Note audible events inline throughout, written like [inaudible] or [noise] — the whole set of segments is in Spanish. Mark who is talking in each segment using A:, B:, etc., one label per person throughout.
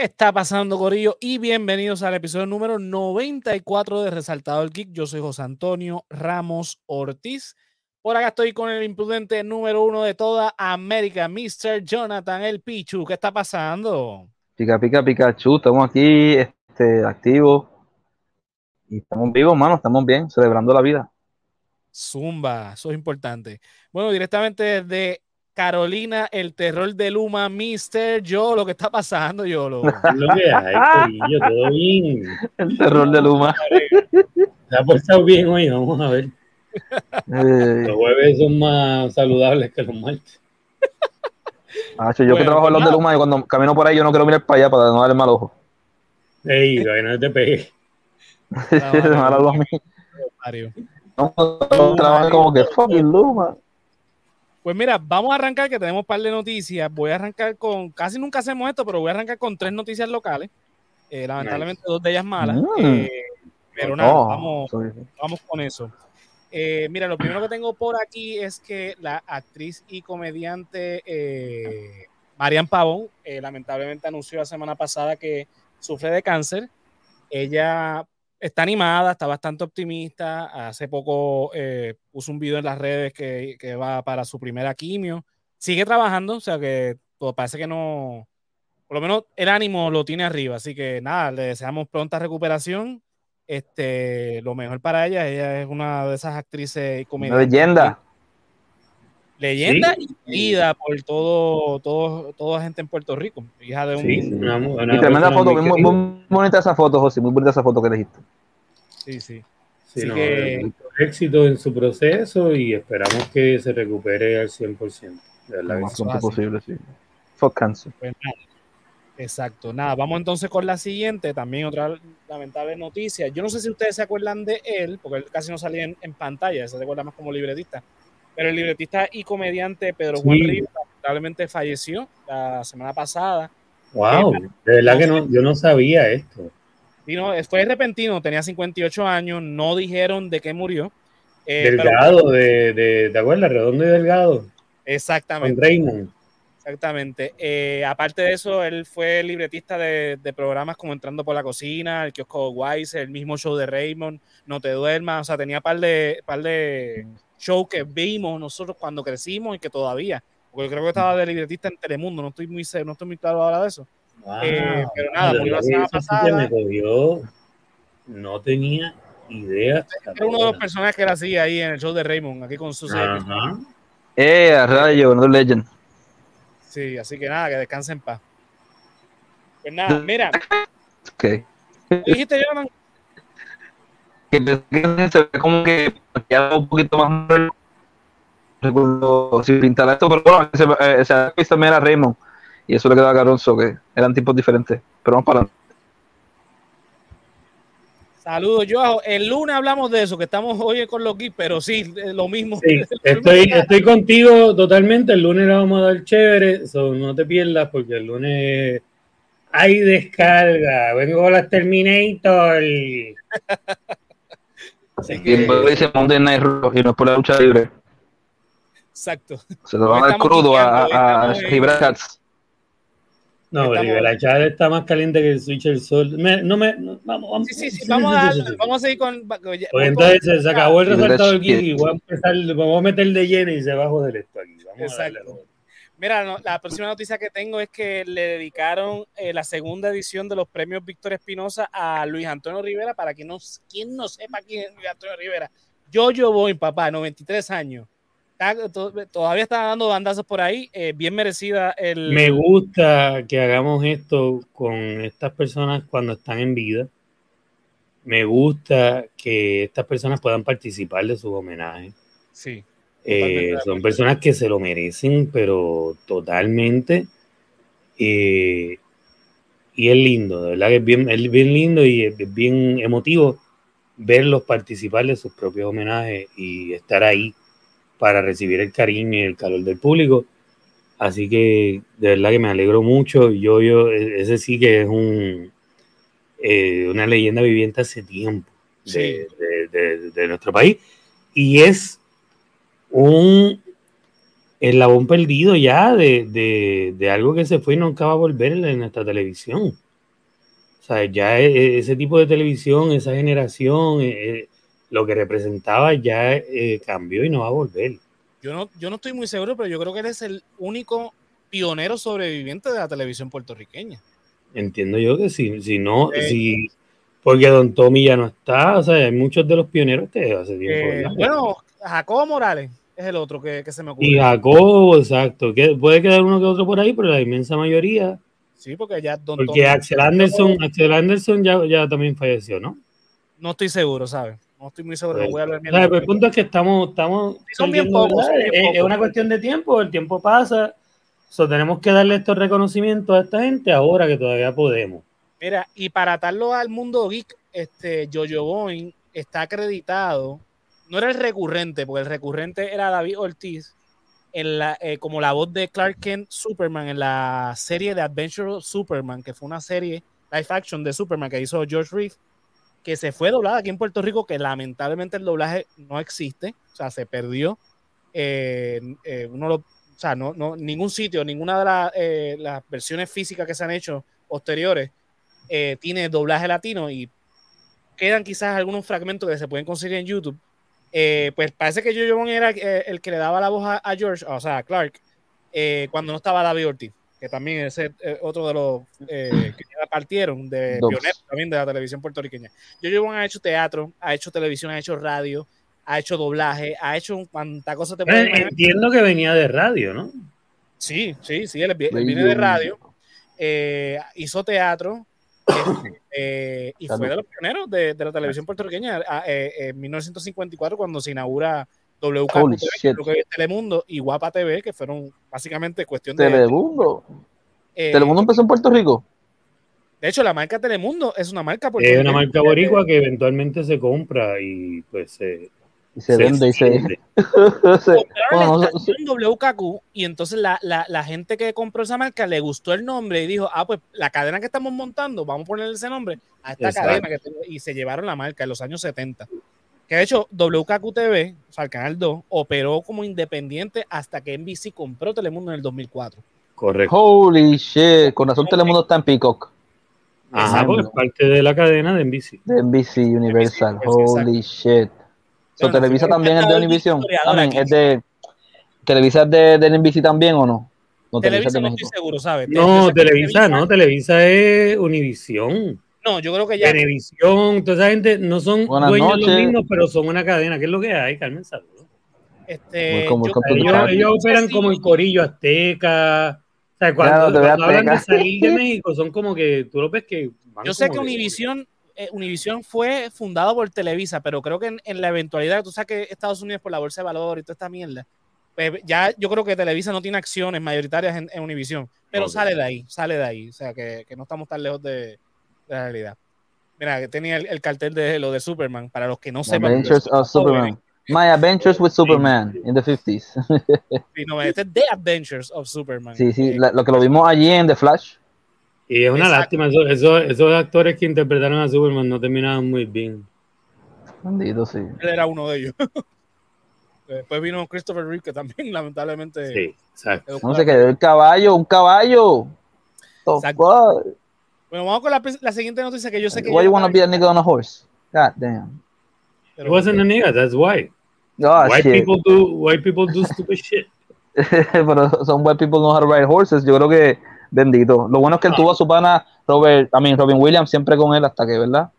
A: ¿Qué está pasando, Corillo? Y bienvenidos al episodio número 94 de Resaltado el Geek. Yo soy José Antonio Ramos Ortiz. Por acá estoy con el imprudente número uno de toda América, Mr. Jonathan El Pichu. ¿Qué está pasando?
B: Pica, pica, Pikachu. Estamos aquí este, activos. Y estamos vivos, mano. Estamos bien, celebrando la vida.
A: Zumba, eso es importante. Bueno, directamente desde Carolina, el terror de Luma, Mister Yo, lo que está pasando, yo lo. [laughs]
C: lo que hay, yo, todo bien.
B: El terror de Luma.
C: Se ha portado bien hoy, vamos a ver. Eh. Los jueves son más saludables que los martes.
B: Ah, yo que trabajo en los de Luma y cuando camino por ahí yo no quiero mirar para allá para no darle mal ojo.
C: Ey, que no te pegue.
B: No, no, no, trabajo como que fucking Luma.
A: Pues mira, vamos a arrancar que tenemos un par de noticias. Voy a arrancar con, casi nunca hacemos esto, pero voy a arrancar con tres noticias locales. Eh, lamentablemente dos de ellas malas. Mm. Eh, pero nada, oh, vamos, vamos con eso. Eh, mira, lo primero que tengo por aquí es que la actriz y comediante Marian Pavón lamentablemente anunció la semana pasada que sufre de cáncer. Ella está animada, está bastante optimista. Hace poco eh, puso un video en las redes que, va para su primera quimio. Sigue trabajando, o sea que todo parece que no, por lo menos el ánimo lo tiene arriba. Así que nada, le deseamos pronta recuperación. Este, lo mejor para ella, ella es una de esas actrices y
B: Una leyenda.
A: Leyenda y vida por todo, todo, toda gente en Puerto Rico. Hija de un. Sí,
B: y tremenda foto, muy, muy, bonita esa foto, José, muy bonita esa foto que dijiste.
A: Sí, sí.
C: sí no, que... Éxito en su proceso y esperamos que se recupere al 100%.
B: De lo más pronto posible, sí. Cancer.
A: Pues Exacto. Nada, vamos entonces con la siguiente. También otra lamentable noticia. Yo no sé si ustedes se acuerdan de él, porque él casi no salía en, en pantalla, se acuerda más como libretista pero el libretista y comediante Pedro Juan Rivas lamentablemente falleció la semana pasada.
C: Wow, de verdad que no, yo no sabía esto.
A: Y no, fue repentino, tenía 58 años, no dijeron de qué murió.
C: Eh, delgado, de, de, ¿te acuerdas? Redondo y Delgado.
A: Exactamente.
C: Raymond.
A: Exactamente. Eh, aparte de eso, él fue libretista de, de, programas como Entrando por la Cocina, el kiosco Wise, el mismo show de Raymond, No te duermas, o sea, tenía par de, par de, show que vimos nosotros cuando crecimos y que todavía, porque yo creo que estaba de libretista en Telemundo, no estoy muy, no estoy muy claro ahora de eso. Eh, pero nada, murió la semana pasada.
C: Me no tenía idea.
A: Era uno de los personajes que era así ahí en el show de Raymond, aquí con su
B: Eh, a rayo, no legend.
A: Sí, así que nada, que descansen en paz. Pues nada, mira.
B: Ok.
A: dijiste, Jonathan?
B: Que se ve como que un poquito más recuerdo si pintara esto, pero bueno, ese, ese también era Raymond y eso le quedaba a Caronzo, que eran tipos diferentes, pero vamos para
A: Saludos, Joao. El lunes hablamos de eso, que estamos hoy con los geeks, pero sí, lo mismo. [laughs]
C: estoy, estoy contigo totalmente. El lunes la vamos a dar chévere, no te pierdas porque el lunes hay descarga. Vengo con las Terminator. [laughs]
B: Así que... dice Monday Night Raw y no es por la lucha libre.
A: Exacto.
B: Se lo van a dar crudo a, a, a
C: No, Rivera Chat está más caliente que el Switch del Sol. Me, no me, vamos,
A: vamos. Sí, sí, sí, vamos, a, vamos a seguir con. Pues
C: entonces se acabó el resultado del voy a empezar, vamos a meter de lleno y se va a joder esto aquí. Vamos
A: Exacto. Mira, la próxima noticia que tengo es que le dedicaron eh, la segunda edición de los premios Víctor Espinosa a Luis Antonio Rivera. Para quien no, quien no sepa quién es Luis Antonio Rivera, yo, yo voy, papá, 93 años. todavía está dando bandazos por ahí. Eh, bien merecida el.
C: Me gusta que hagamos esto con estas personas cuando están en vida. Me gusta que estas personas puedan participar de sus homenajes.
A: Sí.
C: Eh, son personas que se lo merecen, pero totalmente. Eh, y es lindo, de verdad que es bien, es bien lindo y es bien emotivo verlos participar de sus propios homenajes y estar ahí para recibir el cariño y el calor del público. Así que de verdad que me alegro mucho. Yo, yo, e, ese sí que es un, eh, una leyenda viviente hace tiempo de, de, nuestro país. Y es un el labón perdido ya de, de, algo que se fue y nunca va a volver en nuestra televisión. O sea, ya e, e, ese tipo de televisión, esa generación, e, lo que representaba ya eh, cambió y no va a volver.
A: Yo no, yo no estoy muy seguro, pero yo creo que él es el único pionero sobreviviente de la televisión puertorriqueña.
C: Entiendo yo que si, si no, si, porque Don Tommy ya no está, o sea, hay muchos de los pioneros que hace tiempo.
A: Eh, bueno, Jacobo Morales es el otro que, se me ocurre.
C: Y Jacobo, exacto, que puede quedar uno que otro por ahí, pero la inmensa mayoría.
A: Sí, porque ya
C: Don Porque Axel Anderson, Axel Anderson ya, ya también falleció, ¿no?
A: No estoy seguro, ¿sabes? No estoy muy seguro.
C: voy a el punto es que estamos, estamos
A: son bien pocos,
C: es, una cuestión de tiempo, el tiempo pasa. So, tenemos que darle estos reconocimientos a esta gente ahora que todavía podemos.
A: Mira, y para atarlo al mundo geek, este Jojo Boeing está acreditado. No era el recurrente, porque el recurrente era David Ortiz, en la, eh, como la voz de Clark Kent Superman en la serie de Adventure of Superman, que fue una serie live action de Superman que hizo George Reeve que se fue doblada aquí en Puerto Rico, que lamentablemente el doblaje no existe, o sea, se perdió. Eh, eh, uno o sea, no, no, ningún sitio, ninguna de las versiones físicas que se han hecho posteriores tiene doblaje latino y quedan quizás algunos fragmentos que se pueden conseguir en YouTube. Pues parece que Jojo era el que le daba la voz a, George, o sea, a Clark, cuando no estaba David Ortiz que también es eh, otro de los eh, que ya partieron de pioneros también de la televisión puertorriqueña. Yo llevo ha hecho teatro, ha hecho televisión, ha hecho radio, ha hecho doblaje, ha hecho cuanta cosa te
C: puede eh, Entiendo que venía de radio, ¿no?
A: Sí, sí, sí, él, viene de radio, hizo teatro este, [laughs] y fue de los pioneros de, la televisión puertorriqueña en 1954 cuando se inaugura WK, Telemundo y Guapa TV, que fueron básicamente cuestión
B: de. Telemundo. Eh, Telemundo empezó en Puerto Rico.
A: De hecho, la marca Telemundo es una marca
C: Es una marca boricua que eventualmente se compra y pues se.
B: Y se, vende y se. vende.
A: WKQ [laughs] y entonces la, la, la, gente que compró esa marca le gustó el nombre y dijo, ah, pues la cadena que estamos montando, vamos a ponerle ese nombre a esta cadena. Que y se llevaron la marca en los años 70. Que de hecho, WKQ-TV, o sea, el canal 2, operó como independiente hasta que NBC compró Telemundo en el 2004.
C: Correcto.
B: Holy shit, con razón Telemundo está en Peacock.
C: Ajá, porque es parte de la cadena de NBC.
B: De NBC Universal, holy shit. So, Televisa también es de Univision. es de. ¿Televisa es de, de NBC también o no?
A: No, Televisa, no estoy seguro, ¿sabes?
C: No, Televisa, no, Televisa es Univision.
A: No, yo creo que ya.
C: Televisión, toda esa gente no son dueños los mismos, pero son una cadena. ¿Qué es lo que hay, Carmen? Saludos.
A: Este,
C: ellos, operan como el Corillo Azteca. O sea, cuando, hablan de salir de [laughs] México, son como que tú lo ves que.
A: yo sé que Univision, eh, Univision fue fundado por Televisa, pero creo que en, la eventualidad que tú saques Estados Unidos por la bolsa de valor y toda esta mierda, pues ya yo creo que Televisa no tiene acciones mayoritarias en, en Univision, pero sale de ahí, sale de ahí. O sea, que, que no estamos tan lejos de, la realidad. Mira, que tenía el, cartel de lo de Superman, para los que no sepan.
B: Adventures of Superman. My Adventures with Superman in the 50s.
A: sí, no, este es The Adventures of Superman.
B: Sí, sí, lo que lo vimos allí en The Flash.
C: Y es una lástima, esos, esos, actores que interpretaron a Superman no terminaban muy bien.
B: Bandido, sí.
A: Él era uno de ellos. [laughs] Después vino Christopher Reeve, que también [laughs] lamentablemente.
C: Sí, exacto.
B: No se quedó el caballo, un caballo. Exacto.
A: Bueno, vamos con la, la, siguiente noticia que yo sé que.
B: Why you wanna be a nigga on a horse? God damn.
C: It wasn't a nigga, that's why. Oh, white shit. people do white people do stupid shit. [laughs]
B: Pero son white people know how to ride horses. Yo creo que bendito. Lo bueno es que él tuvo a su pana Robert, I mean, Robin Williams siempre con él hasta que, ¿verdad?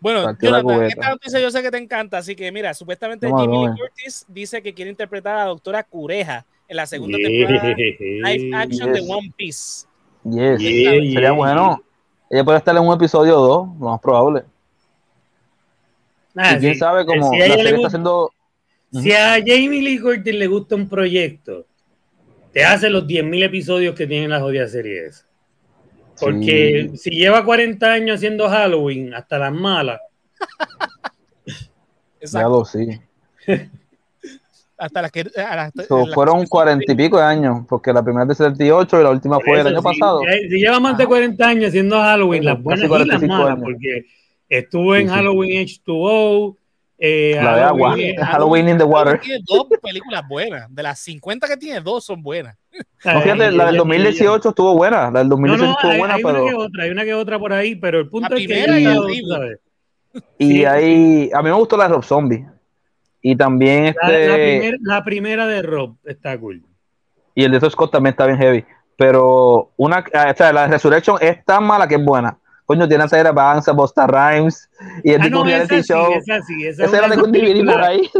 A: Bueno, Jonathan, esta noticia yo sé que te encanta, así que mira, supuestamente Jimmy Lee Curtis dice que quiere interpretar a la doctora Cureja en la segunda temporada live [laughs] action de One Piece.
B: Yes. Sería bueno. Ella puede estar en un episodio o dos, lo más probable. y quién sabe cómo
C: si
B: la
C: serie está haciendo. Si a Jamie Lee Curtis le gusta un proyecto, te hace los 10.000 episodios que tiene la jodida serie esa. Porque si lleva 40 años haciendo Halloween, hasta las malas. [laughs]
B: Exacto. sí. [laughs]
A: hasta las que
B: fueron cuarenta y pico de años, porque la primera es de 78 y la última fue el año pasado.
C: Si, lleva más de 40 años haciendo Halloween, las buenas y las malas, porque estuvo en Halloween H2O,
B: Eh, la de agua, Halloween, in the Water.
A: Tiene dos películas buenas. De las 50 que tiene, dos son buenas.
B: No, fíjate, la del 2018 estuvo buena. La del 2018 estuvo
C: hay,
B: buena,
C: hay
B: pero.
C: Una que otra, hay una que otra por ahí, pero el punto es que.
B: Y, y ahí. A mí me gustó la de Rob Zombie. Y también este.
C: La, primer, la, primera de Rob está cool.
B: Y el de Scott también está bien heavy. Pero una, o sea, la Resurrection es tan mala que es buena. Coño, tiene a Sarah Banks, a Busta Rhymes y el
C: ah,
B: tipo
C: no,
B: reality
C: esa
B: show.
C: Sí, esa sí, esa
B: esa era de DVD por ahí.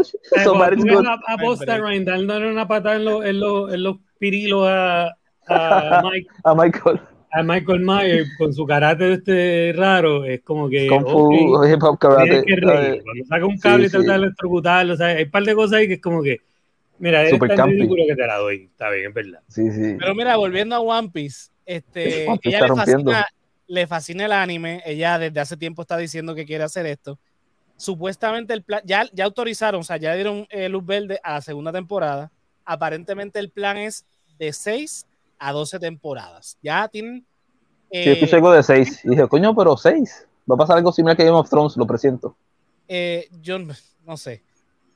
B: so
C: a, a Busta Rhymes dándole una patada en los, en los, en los pirilos a, a, [laughs] Mike,
B: a Michael.
C: A Michael Myers con su karate este raro, es como que.
B: Kung Fu,
C: okay,
B: hip hop karate.
C: Que Cuando saca un cable sí, y trata de electrocutarlo, o sea, hay un par de cosas ahí que es como que. Mira, es tan ridículo que te la doy. Está bien, es verdad.
B: Sí, sí.
A: Pero mira, volviendo a One Piece, este, One Piece ella le fascina, le fascina el anime. Ella desde hace tiempo está diciendo que quiere hacer esto. Supuestamente el plan, ya, ya autorizaron, o sea, ya dieron eh, luz verde a la segunda temporada. Aparentemente el plan es de 6 a 12 temporadas. Ya tienen.
B: Eh, sí, estoy seguro de 6. Y dije, coño, pero 6. Va a pasar algo similar que Game of Thrones, lo presiento.
A: Eh, yo no sé.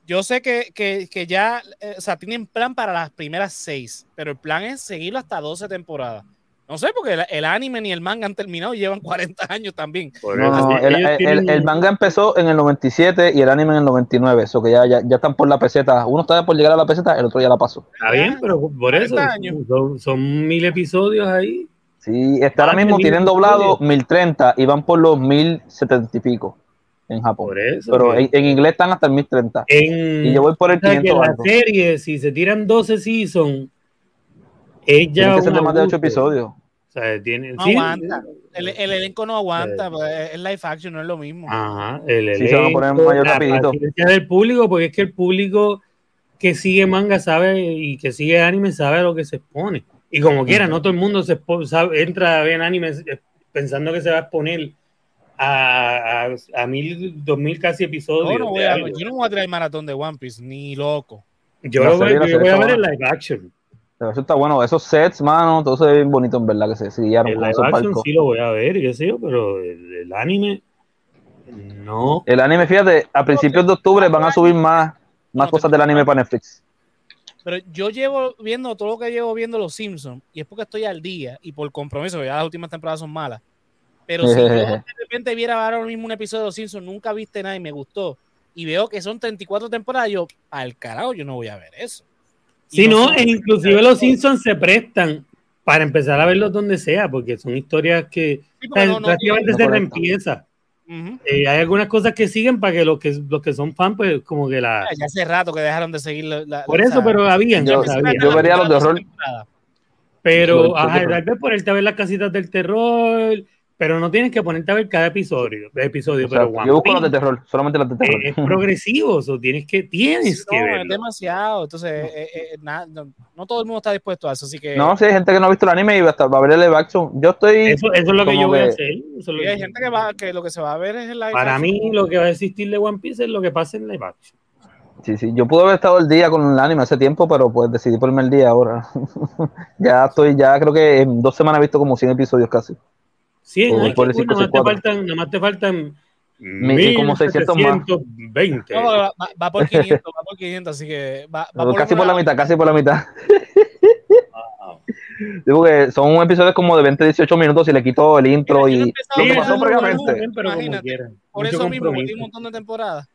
A: Yo sé que, que, que ya, eh, o sea, tienen plan para las primeras 6, pero el plan es seguirlo hasta 12 temporadas. No sé, porque el, el, anime ni el manga han terminado y llevan [laughs] 40 años también.
B: No, no, el, el, el, manga empezó en el 97 y el anime en el 99, eso que ya, ya, ya, están por la peseta. Uno está por llegar a la peseta, el otro ya la pasó.
C: Está bien, pero por eso son, son, mil episodios ahí.
B: Sí, está ahora mismo tienen doblado 1030 y van por los 1070 y pico en Japón.
C: Por eso,
B: pero en, en, inglés están hasta el 1030.
C: En,
B: y yo voy por el 500.
C: Que la serie, si se tiran 12 seasons, ella.
B: Tiene que ser de más de 8 episodios.
C: O sea, tiene,
A: no
C: sí,
A: aguanta. El, el, elenco no aguanta. Eh, es live action, no es lo mismo.
C: Ajá. El elenco,
B: sí, se van a poner mayor
C: la
B: rapidito.
C: del público, porque es que el público que sigue manga sabe y que sigue anime sabe a lo que se expone. Y como quiera, no todo el mundo se sabe, entra a ver anime eh, pensando que se va a exponer a, a, a mil, dos mil casi episodios.
A: No, no voy a, yo no voy a traer maratón de One Piece, ni loco.
C: Yo, lo voy, yo voy a ver en live action.
B: Eso está bueno, esos sets, mano, todo se ve bien bonito en verdad que se siguieron
C: con esos barcos. Sí lo voy a ver, qué sé yo, pero el, el, anime no.
B: El anime, fíjate, a principios de octubre van a subir más, más no, cosas del anime para Netflix.
A: Pero yo llevo viendo todo lo que llevo viendo Los Simpsons y es porque estoy al día y por compromiso, ya las últimas temporadas son malas. Pero si [laughs] yo de repente viera ahora mismo un episodio de Los Simpsons, nunca viste nada y me gustó y veo que son 34 temporadas, yo, al carajo, yo no voy a ver eso.
C: Sí, no, e inclusive los Simpsons se prestan para empezar a verlos donde sea, porque son historias que sí, no, prácticamente no, se reempieza. Uh -huh. eh, hay algunas cosas que siguen para que los que los que son fans, pues como que la.
A: Ya hace rato que dejaron de seguir la. la
C: por eso, pero habían.
B: Yo,
C: había.
B: yo vería los de horror.
C: Pero, ajá, tal vez ponerte a ver las casitas del terror, pero no tienes que ponerte a ver cada episodio, episodio o sea, pero
B: yo busco los de terror, solamente los de terror.
C: Es, es progresivo, o tienes que tienes
A: no,
C: que verlo.
A: es demasiado, entonces eh, eh, na, no, no, todo el mundo está dispuesto a eso, así que
B: No, sí, hay gente que no ha visto el anime y hasta va a ver el live action. Yo estoy
C: Eso, eso es lo que yo voy
B: que...
C: a hacer. Eso
A: hay gente que va que lo que se va a ver es el live
C: Para
A: action.
C: mí lo que va a existir de One Piece es lo que pasa en live action.
B: Sí, sí, yo pude haber estado el día con el anime hace tiempo, pero pues decidí ponerme el día ahora. [laughs] ya estoy, ya creo que en dos semanas he visto como 100 episodios casi.
C: 100, hay que, nada, más te faltan, nada más te faltan
B: como 600 más.
C: 20.
A: No, va, va, por 500, va por [laughs] 500, así que va, va
B: por casi por la mitad, casi por la mitad. Wow. Digo que son episodios como de 20, 18 minutos y le quito el intro
A: Mira,
B: y
A: sí,
B: lo pasó previamente.
C: Bien, pero Imagínate,
A: por eso mismo metí un montón de temporadas.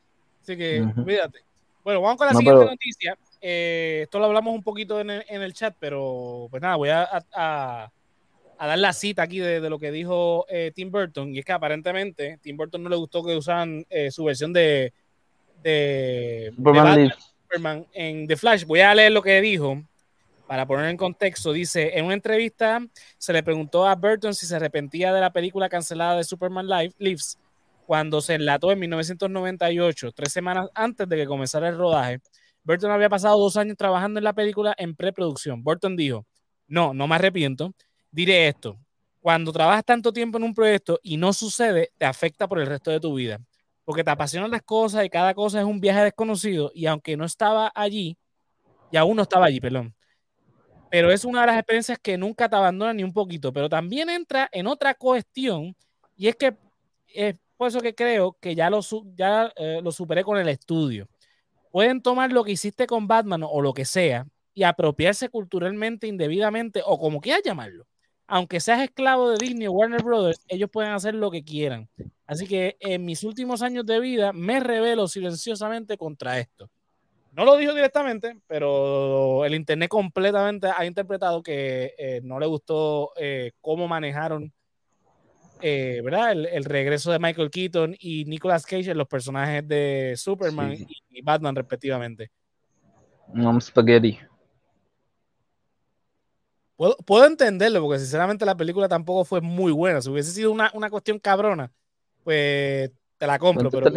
A: Así que, uh -huh. cuídate. Bueno, vamos con la
B: no,
A: siguiente
B: pero...
A: noticia. Eh, esto lo hablamos un poquito en el, en el, chat, pero pues nada, voy a, a, a dar la cita aquí de, de lo que dijo eh, Tim Burton. Y es que aparentemente Tim Burton no le gustó que usaran eh, su versión de, de,
B: Superman,
A: de Superman en The Flash. Voy a leer lo que dijo para poner en contexto. Dice: En una entrevista se le preguntó a Burton si se arrepentía de la película cancelada de Superman Live, Lives cuando se enlató en 1998, tres semanas antes de que comenzara el rodaje. Burton había pasado dos años trabajando en la película en preproducción. Burton dijo, no, no me arrepiento. Diré esto, cuando trabajas tanto tiempo en un proyecto y no sucede, te afecta por el resto de tu vida. Porque te apasionan las cosas y cada cosa es un viaje desconocido y aunque no estaba allí, y aún no estaba allí, perdón, pero es una de las experiencias que nunca te abandona ni un poquito, pero también entra en otra cuestión y es que eh, por eso que creo que ya lo, ya, eh, lo superé con el estudio. Pueden tomar lo que hiciste con Batman o lo que sea y apropiarse culturalmente, indebidamente o como quieras llamarlo. Aunque seas esclavo de Disney o Warner Brothers, ellos pueden hacer lo que quieran. Así que en mis últimos años de vida me revelo silenciosamente contra esto. No lo dijo directamente, pero el Internet completamente ha interpretado que eh, no le gustó eh, cómo manejaron eh, ¿verdad? El, regreso de Michael Keaton y Nicolas Cage en los personajes de Superman y, Batman, respectivamente.
B: No, spaghetti.
A: Puedo, entenderlo, porque sinceramente la película tampoco fue muy buena. Si hubiese sido una, cuestión cabrona, pues te la compro. Pero,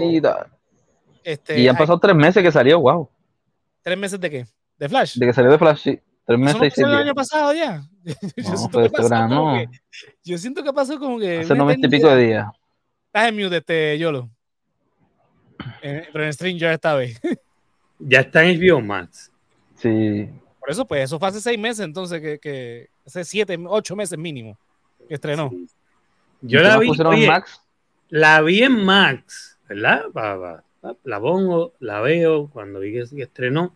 B: este, y han pasado tres meses que salió, wow.
A: ¿Tres meses de qué? ¿De Flash?
B: De que salió de Flash, sí. Tres meses
A: ¿Eso no el año pasado ya? [laughs]
B: yo, siento pues, que pasó como
A: que, yo siento que pasó como que...
B: Hace noventa y pico de días.
A: Estás en mute, este, Yolo. Eh, pero en Stranger esta vez. [laughs]
C: ya está en HBO Max.
B: Sí.
A: Por eso, pues, eso fue hace seis meses, entonces, que, que hace siete, ocho meses mínimo que estrenó.
C: Yo la vi, oye, Max? la vi en Max, ¿verdad? la pongo, la veo, cuando vi que, estrenó.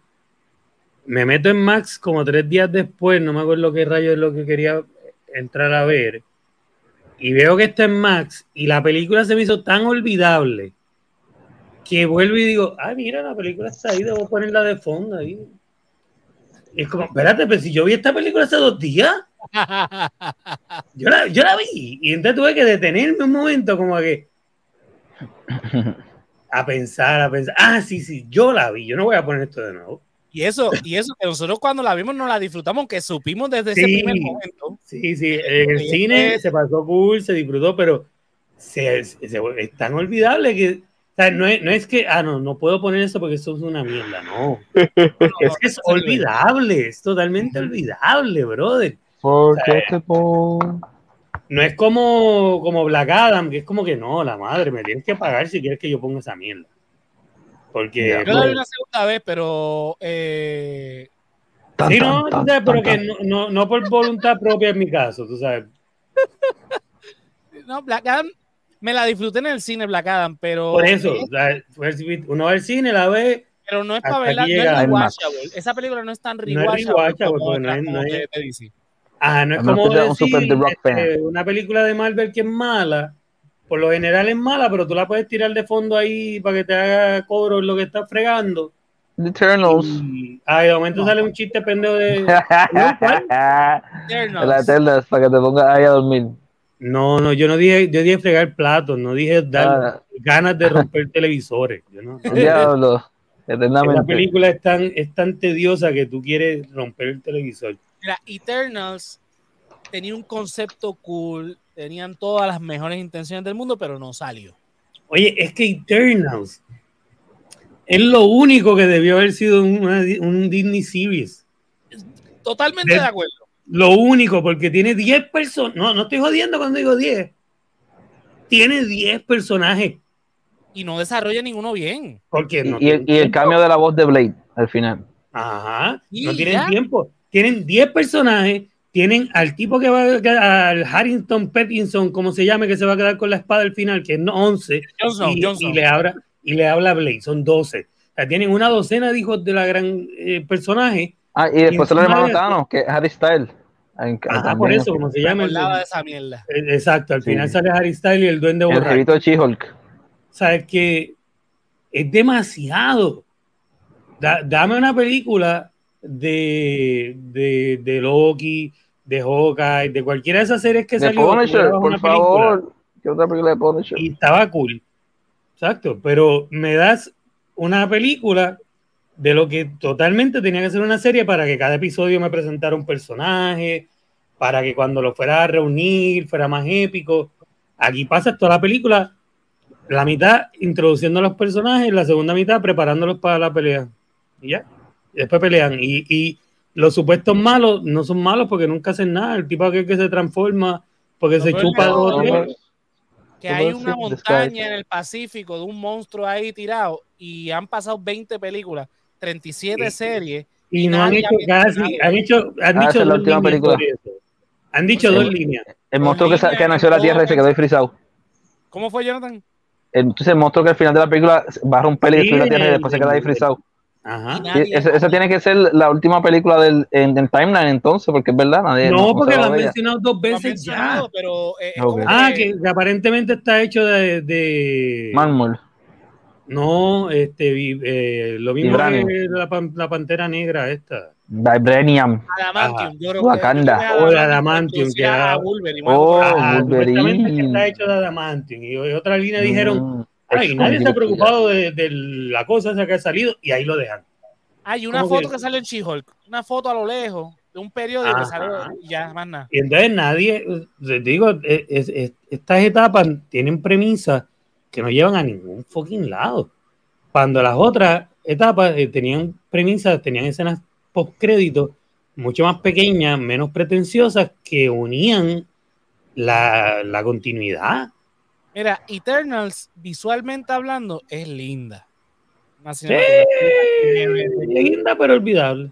C: Me meto en Max como tres días después, no me acuerdo qué rayo es lo que quería entrar a ver. Y veo que está en Max y la película se me hizo tan olvidable que vuelvo y digo, ah, mira, la película está ahí, debo ponerla de fondo ahí. Es como, espérate, pero si yo vi esta película hace dos días. [laughs] Yo la, yo la vi y entonces tuve que detenerme un momento como que [laughs] a pensar, a pensar. Ah, sí, sí, yo la vi, yo no voy a poner esto de nuevo.
A: Y eso, y eso que nosotros cuando la vimos no la disfrutamos, que supimos desde ese primer momento.
C: Sí, sí, en el cine se pasó cool, se disfrutó, pero se, es tan olvidable que o sea, no es, no es, que, ah, no, no puedo poner eso porque eso es una mierda, no. [laughs] es que es olvidable, es totalmente olvidable, brother.
B: ¿Por qué te
C: no es como, como Black Adam, que es como que no, la madre, me tienes que pagar si quieres que yo ponga esa mierda. Porque.
A: Yo la vi una segunda vez, pero. Eh...
C: sí, no, pero que no, no, no, por voluntad propia en mi caso, tú sabes. [laughs]
A: no, Black Adam me la disfruté en el cine, Black Adam, pero.
C: Por eso, uno va al cine, la ve.
A: Pero no es para verla, no es Esa película no es tan rewatchable. No no es, no es,
C: Ah, no es como decir, este, una película de Marvel que es mala, por lo general es mala, pero tú la puedes tirar de fondo ahí para que te haga cobro en lo que estás fregando.
B: The Eternals.
C: ah, de momento sale un chiste pendejo de. [laughs]
B: Eternals. La Eternals, para que te pongas ahí a dormir.
C: No, no, yo no dije, yo dije fregar platos, no dije dar ah. ganas de romper televisores. Yo no. [laughs]
B: Diablo, eternamente.
C: La película es tan, es tan tediosa que tú quieres romper el televisor.
A: Mira, Eternals tenía un concepto cool, tenían todas las mejores intenciones del mundo, pero no salió.
C: Oye, es que Eternals es lo único que debió haber sido un Disney Series.
A: Totalmente de, acuerdo.
C: Lo único, porque tiene 10 personas. No, no estoy jodiendo cuando digo 10. Tiene 10 personajes.
A: Y no desarrolla ninguno bien.
B: Porque y, el, cambio de la voz de Blade al final.
C: Ajá. no tienen tiempo tienen 10 personajes, tienen al tipo que va a quedar, al Harrington Pattinson, como se llame, que se va a quedar con la espada al final, que es 11, y, le habla, y le habla a Blade, son 12. O sea, tienen una docena de hijos de la gran eh, personaje.
B: Ah, y después se lo hermano que es Harry Styles.
C: Ah, por eso, como se llama.
A: El, de esa mierda.
C: Eh, exacto, al final sale Harry Styles y el duende
B: borracho. El de She-Hulk.
C: Sabes que es demasiado. dame una película de, de, de Loki, de Hawkeye, de cualquiera de esas series que salió.
B: Punisher, por favor. ¿Qué otra película de Punisher?
C: Y estaba cool. Exacto, pero me das una película de lo que totalmente tenía que ser una serie para que cada episodio me presentara un personaje, para que cuando lo fuera a reunir fuera más épico. Aquí pasa toda la película, la mitad introduciendo a los personajes, la segunda mitad preparándolos para la pelea. Y ya después pelean. Y, y, los supuestos malos no son malos porque nunca hacen nada. El tipo aquel que se transforma porque se chupa dos
A: Que hay una montaña en el Pacífico de un monstruo ahí tirado y han pasado 20 películas, 37 series.
C: Y, no han hecho casi, han hecho, han ah, dicho dos líneas Han dicho dos líneas.
B: El monstruo que, que, nació en la Tierra y se quedó frisado.
A: ¿Cómo fue, Jonathan?
B: entonces el monstruo que al final de la película va a romper y destruir la tierra y después se queda ahí frisado. Ajá. esa, tiene que ser la última película del en, timeline entonces, porque es verdad.
C: Nadie, no, porque lo han mencionado dos veces ya. Pero, eh, Ah, que, aparentemente está hecho de, de...
B: mármol.
C: No, este, eh, lo mismo que la, la, pantera negra esta.
B: Vibranium.
A: Adamantium, yo creo
C: Wakanda. O Adamantium, que era. Oh, Wolverine. está hecho de Adamantium. Y otra línea dijeron, mm, ay, nadie se ha preocupado de, de, la cosa esa que ha salido y ahí lo dejan.
A: Hay una foto que, sale en She-Hulk, una foto a lo lejos de un periódico que salió y ya más nada.
C: Y entonces nadie, les digo, es, es, estas etapas tienen premisas que no llevan a ningún fucking lado. Cuando las otras etapas eh, tenían premisas, tenían escenas post crédito mucho más pequeñas, menos pretenciosas, que unían la, la continuidad.
A: Mira, Eternals, visualmente hablando, es linda.
C: Sí, linda pero olvidable.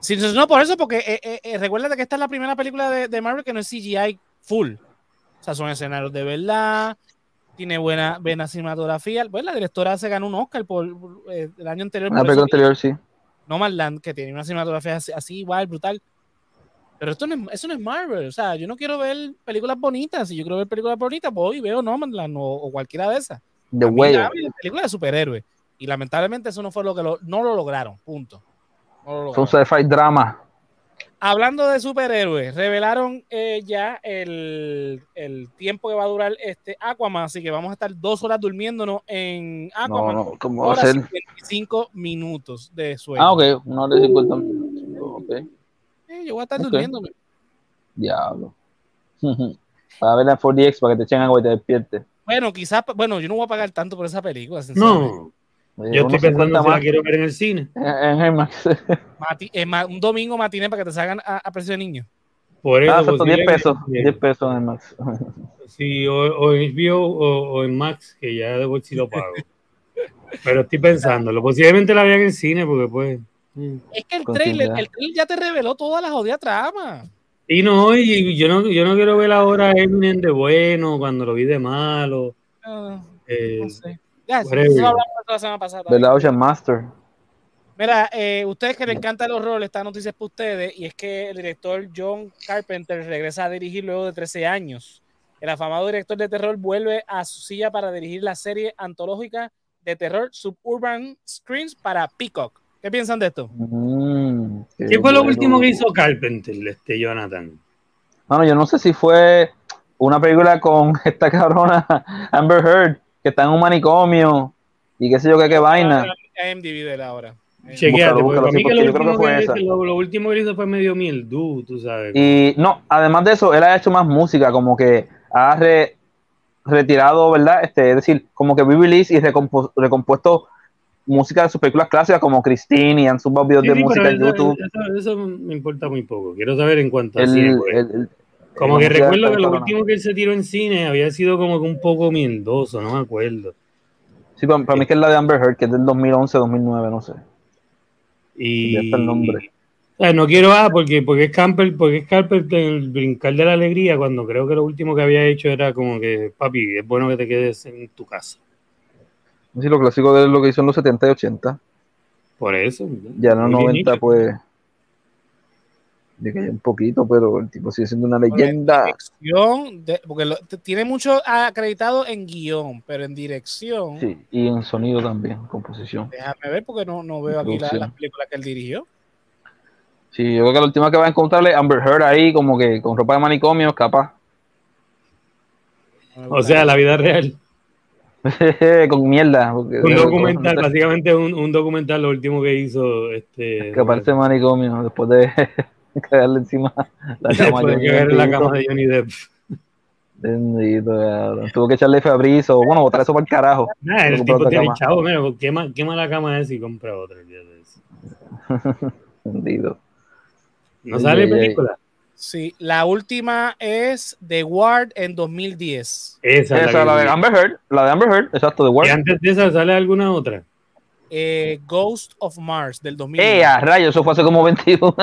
A: Sí, no, por eso, porque eh, eh, recuerda que esta es la primera película de, de, Marvel que no es CGI full. O sea, son escenarios de verdad, tiene buena, buena cinematografía. Pues la directora se ganó un Oscar por, el año anterior.
B: La película anterior, sí.
A: No Land, que tiene una cinematografía así, igual, brutal. Pero esto no es, eso no es Marvel. O sea, yo no quiero ver películas bonitas. Si yo quiero ver películas bonitas, pues hoy veo No Land o, o cualquiera de esas.
B: The Whale.
A: Película de superhéroes. Y lamentablemente eso no fue lo que lo, no lo lograron. Punto.
B: No Son sci-fi drama.
A: Hablando de superhéroes, revelaron eh, ya el, el, tiempo que va a durar este Aquaman, así que vamos a estar dos horas durmiéndonos en Aquaman. No, no,
B: ¿cómo va a ser?
A: 25 minutos de sueño.
B: Ah, ok, una hora y 50 minutos. Okay.
A: Eh, yo voy a estar durmiéndome.
B: Diablo. [laughs] para ver la 4DX para que te echen agua y te despiertes.
A: Bueno, quizás, bueno, yo no voy a pagar tanto por esa película.
C: No. Yo estoy pensando si la quiero ver en el cine. [laughs]
B: En [laughs]
C: Max.
A: un domingo matiné para que te salgan a, precio de niño.
B: Por eso. Ah, 10 pesos. 10 pesos en Max. [laughs]
C: Sí, o, en HBO o, en Max, que ya de bolsillo lo pago. Pero estoy pensándolo. Posiblemente la vean en el cine, porque pues.
A: Mm. Es que el trailer, el trailer ya te reveló todas las jodidas tramas.
C: Y no, y yo no, yo no quiero ver ahora Eminem de bueno cuando lo vi de malo.
A: Uh, eh, no sé. Ya, eso
B: la semana pasada. The Ocean Master.
A: Mira, eh, ustedes que les encanta el horror, esta noticia es para ustedes, y es que el director John Carpenter regresa a dirigir luego de 13 años. El afamado director de terror vuelve a su silla para dirigir la serie antológica de terror Suburban Screens para Peacock. ¿Qué piensan de esto?
C: Mm, qué, fue lo último que hizo Carpenter, este Jonathan?
B: Bueno, yo no sé si fue una película con [laughs] esta cabrona Amber Heard que está en un manicomio y qué sé yo qué, qué vaina.
A: IMDb de la hora.
C: Chequeate, que lo, último que, que lo, lo, último que hizo fue medio miel, tú, tú sabes.
B: Y no, además de eso, él ha hecho más música, como que ha re, retirado, ¿verdad? Este, es decir, como que re-release y recompuesto música de sus películas clásicas como Christine y han subido videos de música en YouTube.
C: Eso, eso, me importa muy poco. Quiero saber en cuanto a el, el, como que recuerdo que lo último que él se tiró en cine había sido como que un poco mieldoso, no me acuerdo.
B: Sí, para, mí que es la de Amber Heard, que es del 2011-2009, no sé.
C: Y... el nombre. no quiero, ah, porque, porque es Campbell, porque es el brincar de la alegría, cuando creo que lo último que había hecho era como que, papi, es bueno que te quedes en tu casa.
B: Sí, lo clásico de lo que hizo en los 70 y 80.
C: Por eso.
B: Ya en los 90, pues de que un poquito, pero el tipo sigue siendo una leyenda.
A: Dirección, porque tiene mucho acreditado en guion, pero en dirección.
B: Sí, y en sonido también, composición.
A: Déjame ver porque no, no veo aquí las películas que él dirigió.
B: Sí, yo creo que la última que va a encontrarle Amber Heard ahí, como que con ropa de manicomio, capaz.
C: O sea, la vida real. [laughs]
B: con mierda.
C: un documental, básicamente un, un, documental, lo último que hizo. Este,
B: que aparece manicomio después de [laughs] [laughs] caerle encima
C: la cama, la cama de Johnny Depp.
B: Bendito, Tuvo que echarle Febriz o, bueno, botar eso para el carajo.
C: Nah, el tipo tiene chavo, mira, quema, quema la cama esa y compra otra. [laughs]
B: Bendito.
C: ¿No sale película?
A: Sí, la última es The Ward en 2010.
B: Esa, esa la, de Amber Heard, la de Amber Heard, exacto, The Ward.
C: ¿Y antes de esa sale alguna otra?
A: Eh, Ghost of Mars del 2000.
B: ¡Eh, a rayos! Eso fue hace como 21,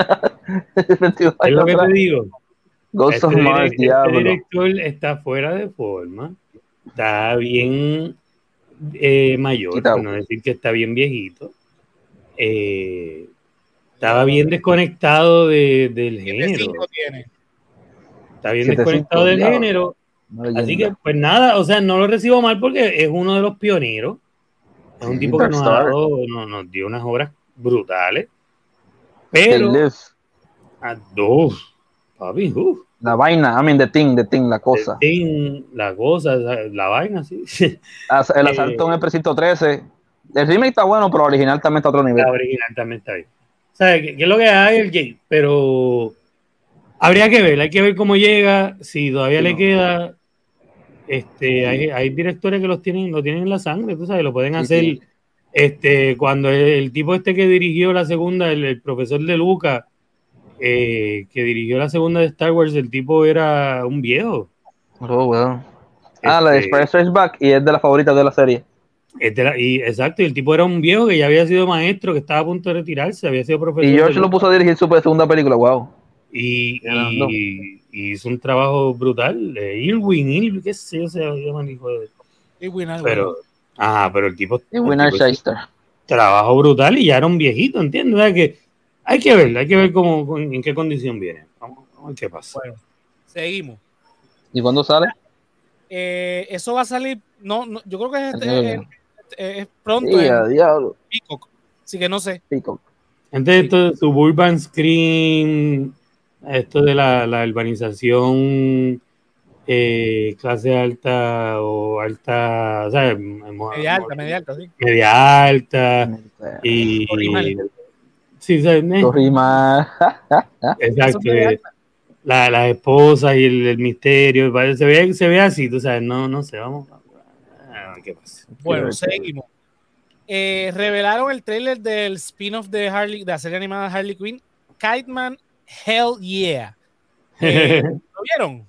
C: 22 [laughs] Es lo que te digo.
B: Ghost
C: este
B: of Mars,
C: este diablo. director está fuera de forma. Está bien eh, mayor, no decir que está bien viejito. Eh, estaba bien desconectado de, del género. Está bien desconectado del género. Así que, pues nada, o sea, no lo recibo mal porque es uno de los pioneros. Es un tipo que nos, dado, nos, dio unas obras brutales. Pero. A dos. Papi,
B: La vaina, I mean, the thing, the thing, la cosa.
C: la cosa, la vaina, sí. [laughs]
B: El asalto en el precinto 13. El remake está bueno, pero el original también está a otro nivel.
C: El original también está bien. ¿Sabes qué, es lo que hay el gay? Pero habría que ver, hay que ver cómo llega, si todavía le queda. Este, hay, directores que los tienen, lo tienen en la sangre, tú sabes, lo pueden hacer. Este, cuando el, tipo este que dirigió la segunda, el, profesor de Luca, eh, que dirigió la segunda de Star Wars, el tipo era un viejo.
B: Oh, bueno. ah, la de este, Spider Back y es de las favoritas de la serie
C: y, exacto, y el tipo era un viejo que ya había sido maestro, que estaba a punto de retirarse, había sido profesor.
B: Y George lo puso a dirigir su segunda película, wow.
C: Y, hizo un trabajo brutal. Irwin, Irwin, qué sé yo, se llama el hijo de. Irwin, pero, ah, pero el tipo.
B: Irwin
C: Trabajo brutal y ya era un viejito, ¿entiendes? que hay que ver, hay que ver cómo, en qué condición viene. Vamos, a ver qué pasa. Bueno,
A: seguimos.
B: ¿Y cuándo sale?
A: Eh, eso va a salir, no, no yo creo que es este, es pronto.
B: Sí, diablo.
A: Peacock. Así que no sé.
B: Peacock.
C: Antes esto de Suburban Screen, esto de la, la urbanización eh, clase alta o alta, o sea,
A: media alta, media alta, sí.
C: Media alta. Y. Sí, ¿sabes? [laughs] Exacto. La, la esposa y el, misterio, se ve, se ve así, tú sabes, no, no sé, vamos.
A: Bueno, seguimos. Eh, revelaron el trailer del spin-off de Harley, de la serie animada Harley Quinn, Kite Man Hell Yeah. [laughs] Eh, ¿Lo vieron?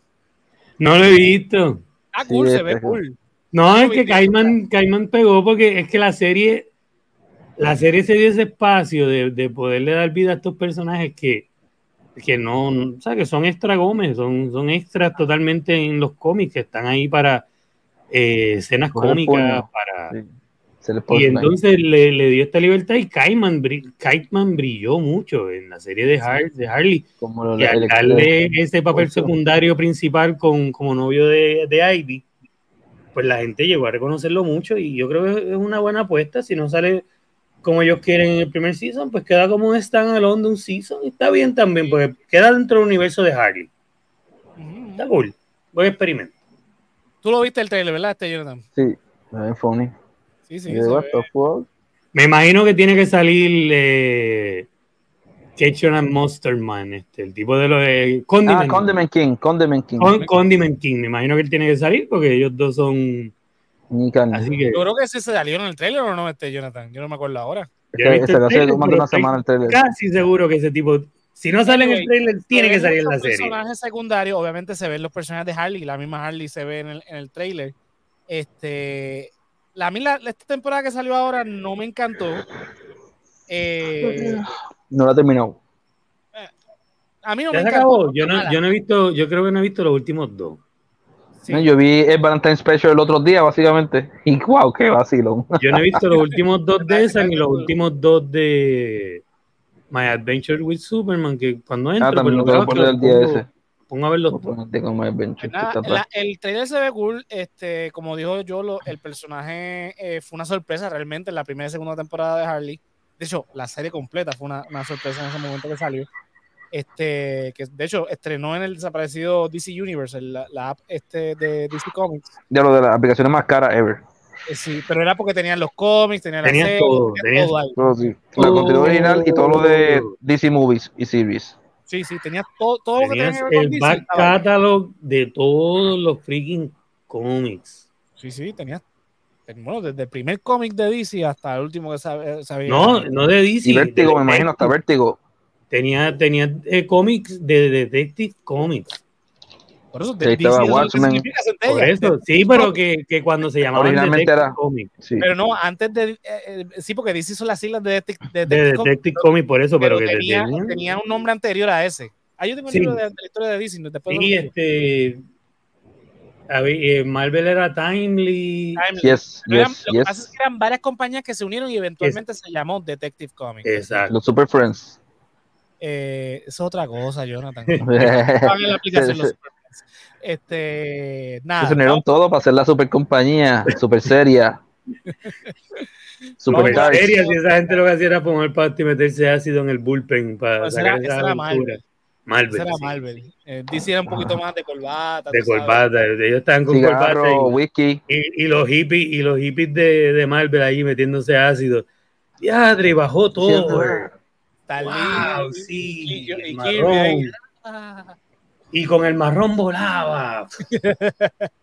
C: No lo he visto.
A: Ah, cool, se ve cool.
C: No, es que Kite pegó porque es que la serie, la serie se dio ese espacio de, de poderle dar vida a estos personajes que, que no, o sea, que son extra gómez, son, son extras totalmente en los cómics que están ahí para eh, escenas cómicas para... y entonces le, le, dio esta libertad y Kiteman, brilló mucho en la serie de, de Harley. y al darle ese papel secundario principal con, como novio de, de Ivy, pues la gente llegó a reconocerlo mucho y yo creo que es una buena apuesta. Si no sale como ellos quieren en el primer season, pues queda como un standalone de un season y está bien también, porque queda dentro del universo de Harley. Está cool. Buen experimento.
A: Tú lo viste el trailer, ¿verdad, este Jonathan?
B: Sí, es funny.
A: Sí, sí.
C: Me imagino que tiene que salir eh, Kitchen Monster Man, este, el tipo de los de
B: Condiment. Ah, Condiment King, Condiment King.
C: Condiment King, me imagino que él tiene que salir porque ellos dos son.
A: Así que... Yo creo que ese se salió en el trailer o no, este Jonathan. Yo no me acuerdo ahora.
B: Yo he visto una semana el trailer.
C: Casi seguro que ese tipo si no sale en el trailer, tiene que salir en la serie.
A: Los personajes secundarios, obviamente se ven los personajes de Harley, la misma Harley se ve en el, en el trailer. Este, la, la, esta temporada que salió ahora no me encantó. Eh,
B: no la he terminado.
A: Eh, a mí no me
C: encantó. Yo no, yo no he visto, yo creo que no he visto los últimos dos.
B: yo vi el Valentine Special el otro día, básicamente. Y wow, qué vacilo.
C: Yo no he visto los [laughs] últimos dos de esa ni los últimos dos de My Adventure with Superman, que cuando entro, ah, pues lo veo que el día ese. Pongo a verlo.
A: el trailer se ve cool, este, como dijo yo, el personaje eh, fue una sorpresa realmente en la primera y segunda temporada de Harley. De hecho, la serie completa fue una, una sorpresa en ese momento que salió. Este, que de hecho estrenó en el desaparecido DC Universe, la, app este de DC Comics.
B: De lo de las aplicaciones más caras ever.
A: Eh, sí, pero era porque tenían los cómics, tenían, la serie,
C: todo, tenían
B: todo, ahí. todo sí. La contenido original y todo lo de DC Movies y Series.
A: Sí, sí, tenía todo, todo lo que tenía
C: el back catalog de todos los freaking cómics.
A: Sí, sí, tenía bueno, desde el primer cómic de DC hasta el último que sabía.
C: No, no de DC.
B: Y Vértigo, me imagino, hasta Vértigo.
C: Tenía, tenía eh, cómics de Detective Comics.
A: Por eso, de, Watchmen.
C: Por eso, sí, pero que, que cuando se llamaba
B: Originalmente era.
A: Comic. Sí. Pero no, antes de. Eh, eh, sí, porque DC son las siglas de Detective,
C: de Detective, Comic, por eso, pero, que
A: tenía, tenía, un nombre anterior a ese. Ah, yo tengo un libro de, la historia de DC. Después
C: sí, este. Eh, Marvel era Timely.
B: Yes,
A: lo que pasa es que eran varias compañías que se unieron y eventualmente se llamó Detective Comics.
C: Exacto.
B: Los Super Friends.
A: Eh, es otra cosa, Jonathan. [laughs] la aplicación los Super. Este, nada.
B: Se unieron todos para hacer la super compañía, super seria. [laughs]
C: super seria, si esa gente lo que hacía era poner parte y meterse ácido en el bullpen para
A: pues sacar esa, esa Marvel. Marvel. Esa era Marvel. Eh, DC era un poquito más de corbata.
C: De corbata. Ellos estaban con
B: Cigarro, corbata. Y,
C: whisky. Y, y, los hippies, y los hippies de, de Marvel ahí metiéndose ácido. Diadre, bajó todo.
A: wow,
C: sí. Y, y, y, con el marrón volaba.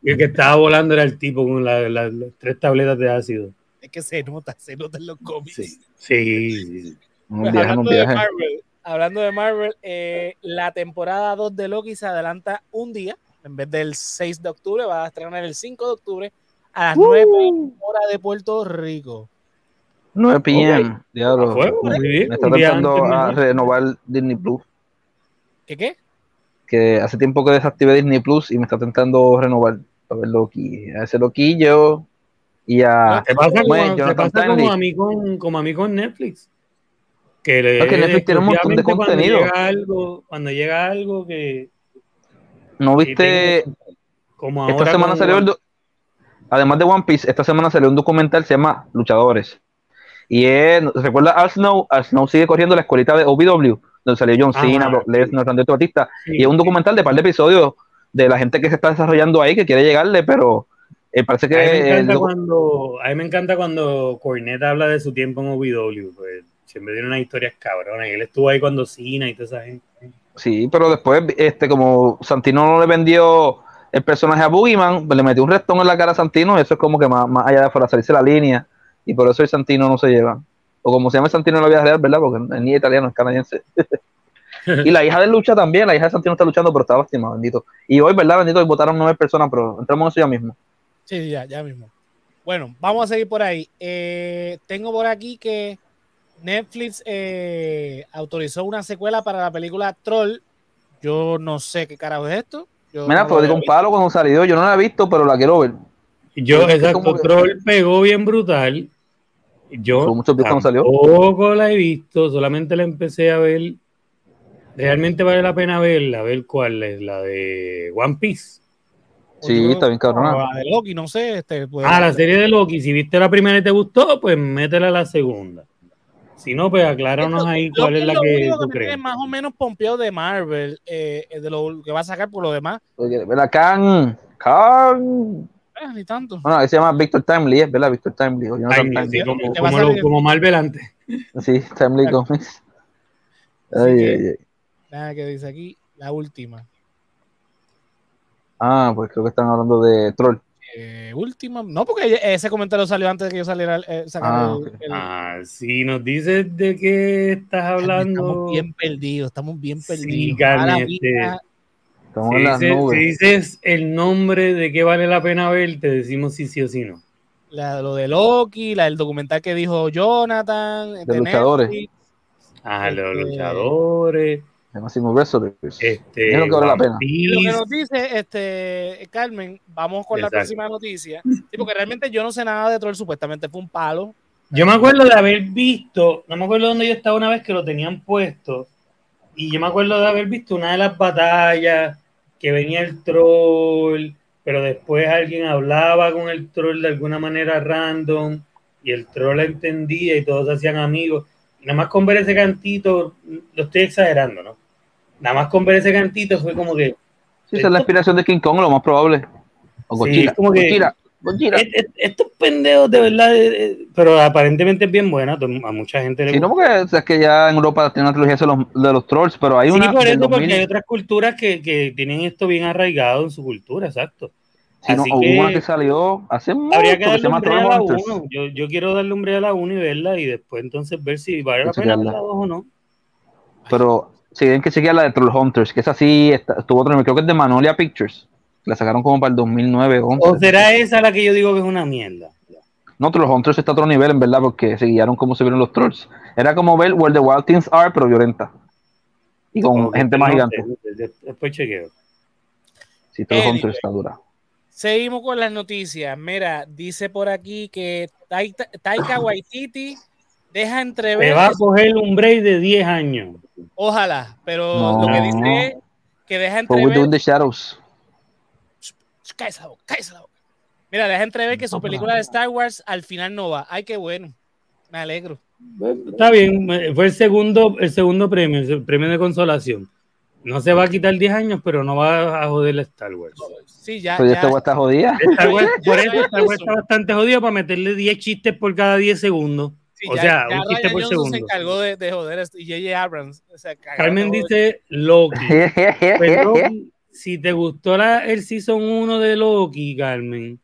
C: y el que estaba volando era el tipo con las tres tabletas de ácido.
A: Es que se nota, se nota en los cómics.
C: Sí, sí.
B: Un pues viaje, un viaje.
A: Marvel, hablando de Marvel, eh, la temporada 2 de Loki se adelanta un día. En vez del 6 de octubre, va a estrenar el 5 de octubre a las 9 uh. horas de Puerto Rico.
B: 9 p.m. Diablo. Me, me está tratando a renovar Disney Plus.
A: ¿Qué qué?
B: Que hace tiempo que desactivé Disney Plus y me está tentando renovar para ver Loki. A ese Loquillo y a.
C: ¿Qué pasa, como, ¿qué pasa como, a mí con, como a mí con Netflix? Que, le,
B: Porque Netflix tiene un montón de contenido.
C: Cuando llega algo, cuando llega algo que.
B: ¿No viste?
C: como
B: esta semana salió el. Además de One Piece, esta semana salió un documental que se llama Luchadores. Y es, ¿recuerda Al Snow? Al Snow sigue corriendo la escuelita de OVW, donde salió John Cena, Lesnar, Randy Batista. Y es un documental de par de episodios de la gente que se está desarrollando ahí, que quiere llegarle, pero eh, parece que.
C: A mí, me encanta cuando, a mí me encanta cuando Cornet habla de su tiempo en OVW, pues siempre tiene unas historias cabronas. Él estuvo ahí cuando Cena y toda esa gente.
B: Sí, pero después, este, como Santino no le vendió el personaje a Boogeyman, pues le metió un restón en la cara a Santino, y eso es como que más, más allá de fuera salirse la línea y por eso el Santino no se lleva. O como se llama el Santino en la vida real, ¿verdad? Porque ni italiano, es canadiense. [laughs] y la hija de lucha también, la hija de Santino está luchando, pero está lastimada, bendito. Y hoy, ¿verdad? Bendito, hoy votaron nueve personas, pero entramos en eso ya mismo.
A: Sí, ya, ya mismo. Bueno, vamos a seguir por ahí. Eh, tengo por aquí que Netflix eh, autorizó una secuela para la película Troll. Yo no sé qué carajo es esto.
B: Yo Mira, pues digo un palo cuando salió. Yo no la he visto, pero la quiero ver.
C: Yo, exacto, Troll pegó bien brutal. Yo tampoco la he visto, solamente la empecé a ver. Realmente vale la pena verla, a ver cuál es, la de One Piece.
B: Sí, está bien cabrón.
A: La de Loki, no sé. Este,
C: ah, la serie de Loki. Si viste la primera y te gustó, pues métela a la segunda. Si no, pues acláranos ahí cuál es la que tú crees.
A: más o menos pompeado de Marvel, eh, de lo que va a sacar por lo demás.
B: ¿Verdad? Khan, Khan,
A: eh, ni tanto.
B: Bueno, se llama Victor Timely, es verdad, Victor Timely.
C: Timely, sí, como, como, lo, como, Marvel antes.
B: Sí, Timely Comics.
A: Ay, ay, ay. Nada que dice aquí, la última.
B: Ah, pues creo que están hablando de Troll.
A: Eh, última, no, porque ese comentario salió antes de que yo saliera eh,
C: ah, el, ah, sí, nos dices de qué estás hablando.
A: Estamos bien perdidos, estamos bien perdidos.
C: Sí, si, dices, el nombre de qué vale la pena ver, te decimos si sí o si no.
A: La, lo de Loki, la del documental que dijo Jonathan.
B: De, luchadores.
C: ah, los este, luchadores.
B: Máximo Wrestler.
C: Este,
B: es lo que vale la pena.
A: Y lo que nos dice este, Carmen, vamos con la próxima noticia. Sí, porque realmente yo no sé nada de Troll, supuestamente fue un palo.
C: Yo me acuerdo de haber visto, no me acuerdo dónde yo estaba una vez que lo tenían puesto, y yo me acuerdo de haber visto una de las batallas que venía el troll, pero después alguien hablaba con el troll de alguna manera random y el troll entendía y todos hacían amigos. nada más con ver ese cantito, lo estoy exagerando, ¿no? Nada más con ver ese cantito fue como que...
B: Sí, esa es la inspiración de King Kong, lo más probable.
C: O Godzilla. como que, estos pendejos de verdad, eh, eh, pero aparentemente es bien buena, a mucha gente
B: le gusta. Sí, no, porque es que ya en Europa tiene una trilogía de los, de los trolls, pero hay una.
C: Sí, por eso, porque hay otras culturas que, que, tienen esto bien arraigado en su cultura, exacto.
B: Sí, no, hubo una que salió hace
C: habría que darle que a la 1. Yo, yo quiero darle un a la 1 y verla y después entonces ver si vale la pena la 2 o no.
B: Pero si tienen que chequear la de Troll Hunters, que es así, estuvo otro, creo que es de Manolia Pictures. La sacaron como para el 2009 11.
C: ¿O será esa la que yo digo que es una mierda?
B: No, los Hunters está a otro nivel, en verdad, porque se guiaron como se vieron los trolls. Era como ver Where the Wild Things Are, pero violenta. Y con gente más gigante.
C: Después chequeo.
B: Sí, Troll Hunters está dura.
A: Seguimos con las noticias. Mira, dice por aquí que Taika, Waititi deja entrever.
C: Te va a coger un break de 10 años.
A: Ojalá, pero lo que dice es que deja entrever.
B: The Shadows.
A: Mira, deja entrever que su película de Star Wars al final no va. Ay, qué bueno. Me alegro.
C: Está bien, fue el segundo, el segundo premio, el premio de consolación. No se va a quitar 10 años, pero no va a joder la Star Wars.
A: Sí, ya.
B: Pues ya. Star Wars está jodida. [laughs]
C: por eso Star Wars está bastante jodido para meterle 10 chistes por cada 10 segundos. o sea, un chiste por segundo. se
A: encargó de, de joder y J.J. Abrams.
C: Carmen dice Loki. [laughs] Loki. Si te gustó la, el Season 1 de Loki, Carmen,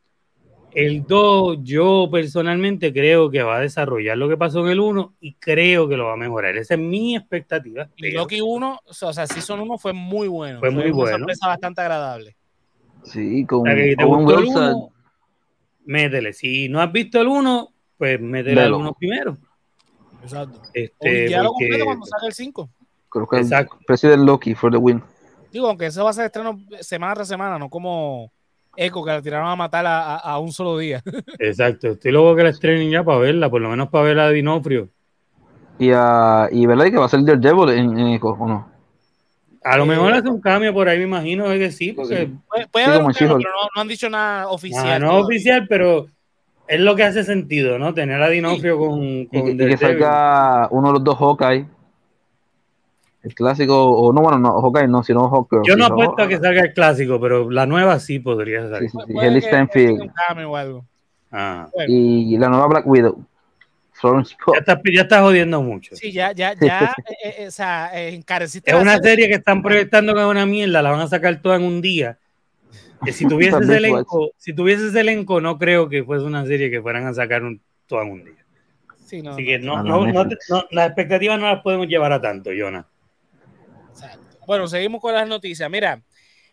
C: el 2, yo personalmente creo que va a desarrollar lo que pasó en el 1 y creo que lo va a mejorar. Esa es mi expectativa.
A: Y Loki 1, o sea, Season 1 fue muy bueno.
C: Fue, muy bueno. Una
A: sorpresa bastante agradable.
B: Sí, con,
C: que te gustó el 1, métele. Si no has visto el 1, pues métele al 1 primero.
A: Exacto. Este, ya porque... lo cuando salga el 5.
B: Creo que Exacto. el precio del Loki for the win.
A: Digo, aunque eso va a ser estreno semana tras semana, no como Echo, que la tiraron a matar a, un solo día. [laughs]
C: Exacto, estoy luego que la estrenen ya para verla, por lo menos para ver a Dinofrio.
B: Y, a, y verdad que va a ser Daredevil en, en Echo, ¿o no?
C: A lo mejor hace un cambio por ahí, me imagino que sí, porque
A: puede, haber un cambio, pero no, han dicho nada oficial.
C: No oficial, pero es lo que hace sentido, ¿no? Tener a Dinofrio con, con
B: y, que salga uno de los dos Hawkeye el clásico, o no, bueno, no, Hawkeye no, sino Hawkeye.
C: Yo no apuesto a que salga el clásico, pero la nueva sí podría salir.
B: Sí, sí, sí. Heli Stanfield.
C: Ah.
B: Y la nueva Black Widow.
C: Florence Ya está, ya está jodiendo mucho.
A: Sí, ya, ya, ya, eh, eh, o sea, eh,
C: Es una serie que están proyectando que es una mierda, la van a sacar toda en un día. Que si tuvieses [laughs] elenco, si tuvieses elenco, no creo que fuese una serie que fueran a sacar un, toda en un día.
A: Sí, no,
C: Así que no, no, no, las expectativas no las podemos llevar a tanto, Jonah.
A: Bueno, seguimos con las noticias. Mira,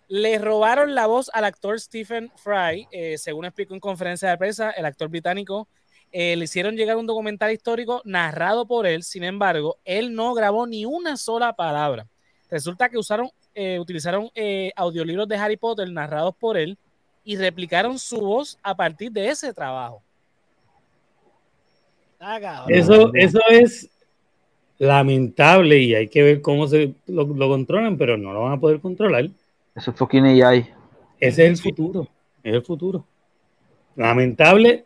A: le robaron la voz al actor Stephen Fry, eh, según explicó en conferencia de prensa, el actor británico. Eh, le hicieron llegar un documental histórico narrado por él, sin embargo, él no grabó ni una sola palabra. Resulta que usaron, eh, utilizaron audiolibros de Harry Potter narrados por él y replicaron su voz a partir de ese trabajo.
C: Ah, eso, eso es lamentable y hay que ver cómo se lo, controlan, pero no lo van a poder controlar.
B: Eso es fucking AI.
C: Ese es el futuro, es el futuro. Lamentable,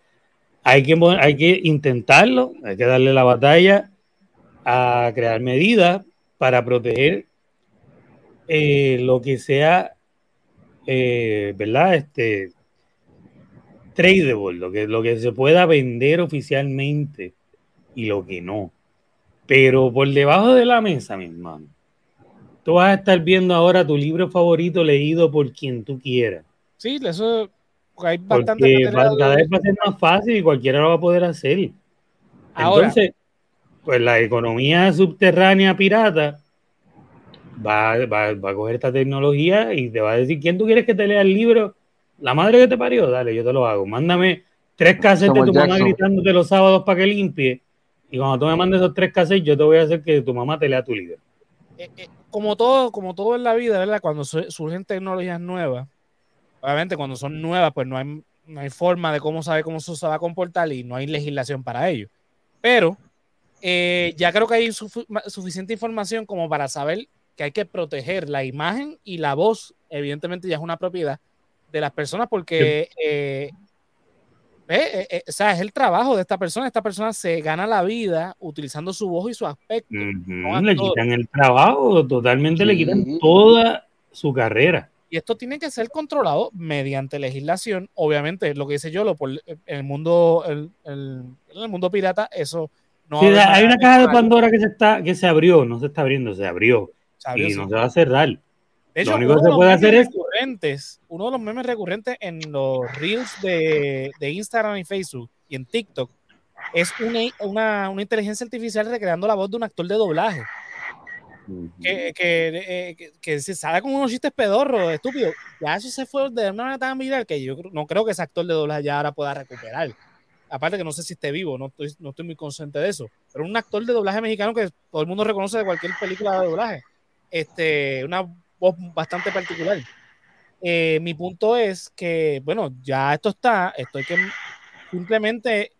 C: hay que, hay que intentarlo, hay que darle la batalla a crear medidas para proteger eh, lo que sea, eh, ¿verdad? Este, tradable, lo que, lo que se pueda vender oficialmente y lo que no. Pero por debajo de la mesa, mi hermano, tú vas a estar viendo ahora tu libro favorito leído por quien tú quieras.
A: Sí, eso hay bastante.
C: cada vez va a ser más fácil y cualquiera lo va a poder hacer. Entonces, pues la economía subterránea pirata va, va, a coger esta tecnología y te va a decir: ¿Quién tú quieres que te lea el libro? La madre que te parió, dale, yo te lo hago. Mándame tres cassettes de tu mamá gritándote los sábados para que limpie y cuando tú me mandes esos tres cassettes, yo te voy a hacer que tu mamá te lea tu libro.
A: Eh, eh, como todo, como todo en la vida, ¿verdad? Cuando surgen tecnologías nuevas, obviamente cuando son nuevas, pues no hay, no hay forma de cómo saber cómo se va a comportar y no hay legislación para ello. Pero eh, ya creo que hay suficiente información como para saber que hay que proteger la imagen y la voz, evidentemente ya es una propiedad de las personas porque eh, eh, o sea, es el trabajo de esta persona. Esta persona se gana la vida utilizando su voz y su aspecto.
C: le quitan el trabajo, totalmente le quitan toda su carrera.
A: Y esto tiene que ser controlado mediante legislación. Obviamente, lo que dice yo, lo por, en el mundo, el, en el mundo pirata, eso
C: no. hay una caja de Pandora que se está, que se abrió, no se está abriendo, se abrió. y no se va a cerrar.
A: De hecho, lo único que se puede hacer es. Uno de los memes recurrentes en los reels de, de Instagram y Facebook y en TikTok es una, una, una, inteligencia artificial recreando la voz de un actor de doblaje. que, que, que, que, se sale con unos chistes pedorros, estúpidos. Ya eso se fue de una manera tan viral que yo no creo que ese actor de doblaje ya ahora pueda recuperar. Aparte que no sé si esté vivo, no estoy, no estoy muy consciente de eso. Pero un actor de doblaje mexicano que todo el mundo reconoce de cualquier película de doblaje. Este, una voz bastante particular. Eh, mi punto es que, bueno, ya esto está, esto hay que simplemente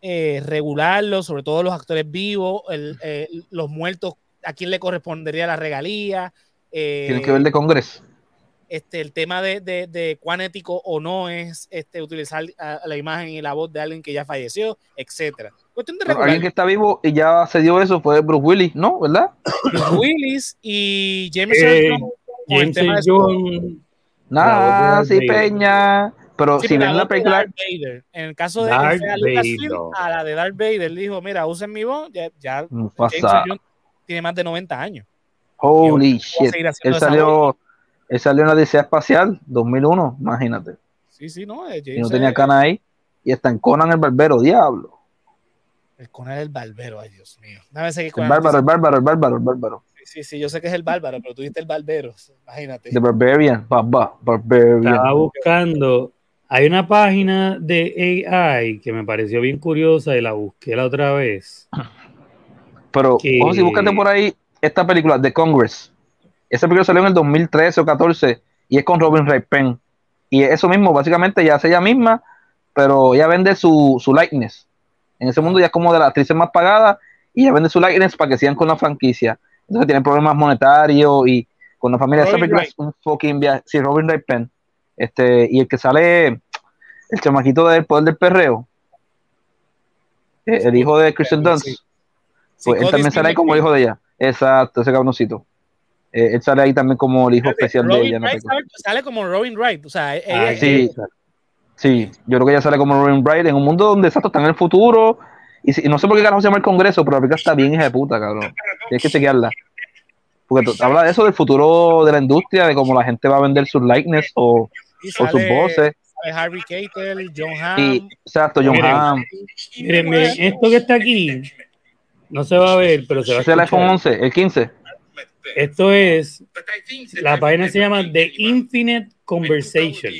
A: eh, regularlo, sobre todo los actores vivos, eh, los muertos, a quién le correspondería la regalía.
B: Tiene que ver de Congreso.
A: Este, el tema de, de, cuán ético o no es este, utilizar la imagen y la voz de alguien que ya falleció, etcétera.
B: alguien que está vivo y ya se dio eso fue Bruce Willis, ¿no? ¿Verdad?
A: Bruce Willis y James eh, James
B: Nada, sí, Peña. Pero si ven la película.
A: En el caso de Darth a la de Darth Vader, dijo: Mira, usen mi voz. Ya, ya James tiene más de 90 años.
B: Holy shit. Él salió, él salió en la Odisea Espacial 2001, imagínate.
A: Sí, sí, no.
B: y no tenía cana ahí. Y está en Conan el Barbero, diablo.
A: El Conan el Barbero, ay Dios mío.
B: el bárbaro, el bárbaro, el bárbaro, el bárbaro.
A: Sí, sí, yo sé que es el bárbaro, pero tú dijiste el barbero, imagínate.
B: The Barbarian, baba, Barbarian.
C: Estaba buscando, hay una página de AI que me pareció bien curiosa y la busqué la otra vez.
B: Pero, vamos si búscate por ahí esta película, The Congress. Esa película salió en el 2013 o 14 y es con Robin Wright Penn. Y eso mismo, básicamente, ya hace ella misma, pero ella vende su, su likeness. En ese mundo ya es como de las actrices más pagadas y ella vende su likeness para que sigan con la franquicia. Entonces tienen problemas monetarios y con la familia. Esa película es un fucking viaje. Sí, Robin Wright Penn. Este, y el que sale, el chamaquito del poder del perreo, eh, el hijo de Christian Dunst, pues él también sale ahí como hijo de ella. Exacto, ese cabroncito. Eh, él sale ahí también como el hijo especial de ella.
A: sale como Robin Wright, o sea,
B: ella, sí, sí, yo creo que ella sale como Robin Wright en un mundo donde exacto está en el futuro. Y, no sé por qué carajo se llama el Congreso, pero la película está bien hija de puta, cabrón. Tienes que chequearla. Porque habla de eso, del futuro de la industria, de cómo la gente va a vender sus likeness o, sus voces.
A: Harvey Keitel, John Hamm.
B: exacto, John Hamm.
C: Miren, miren, esto que está aquí no se va a ver, pero se va a
B: ver. Es el iPhone 11, el 15.
C: Esto es, la página se llama The Infinite Conversation.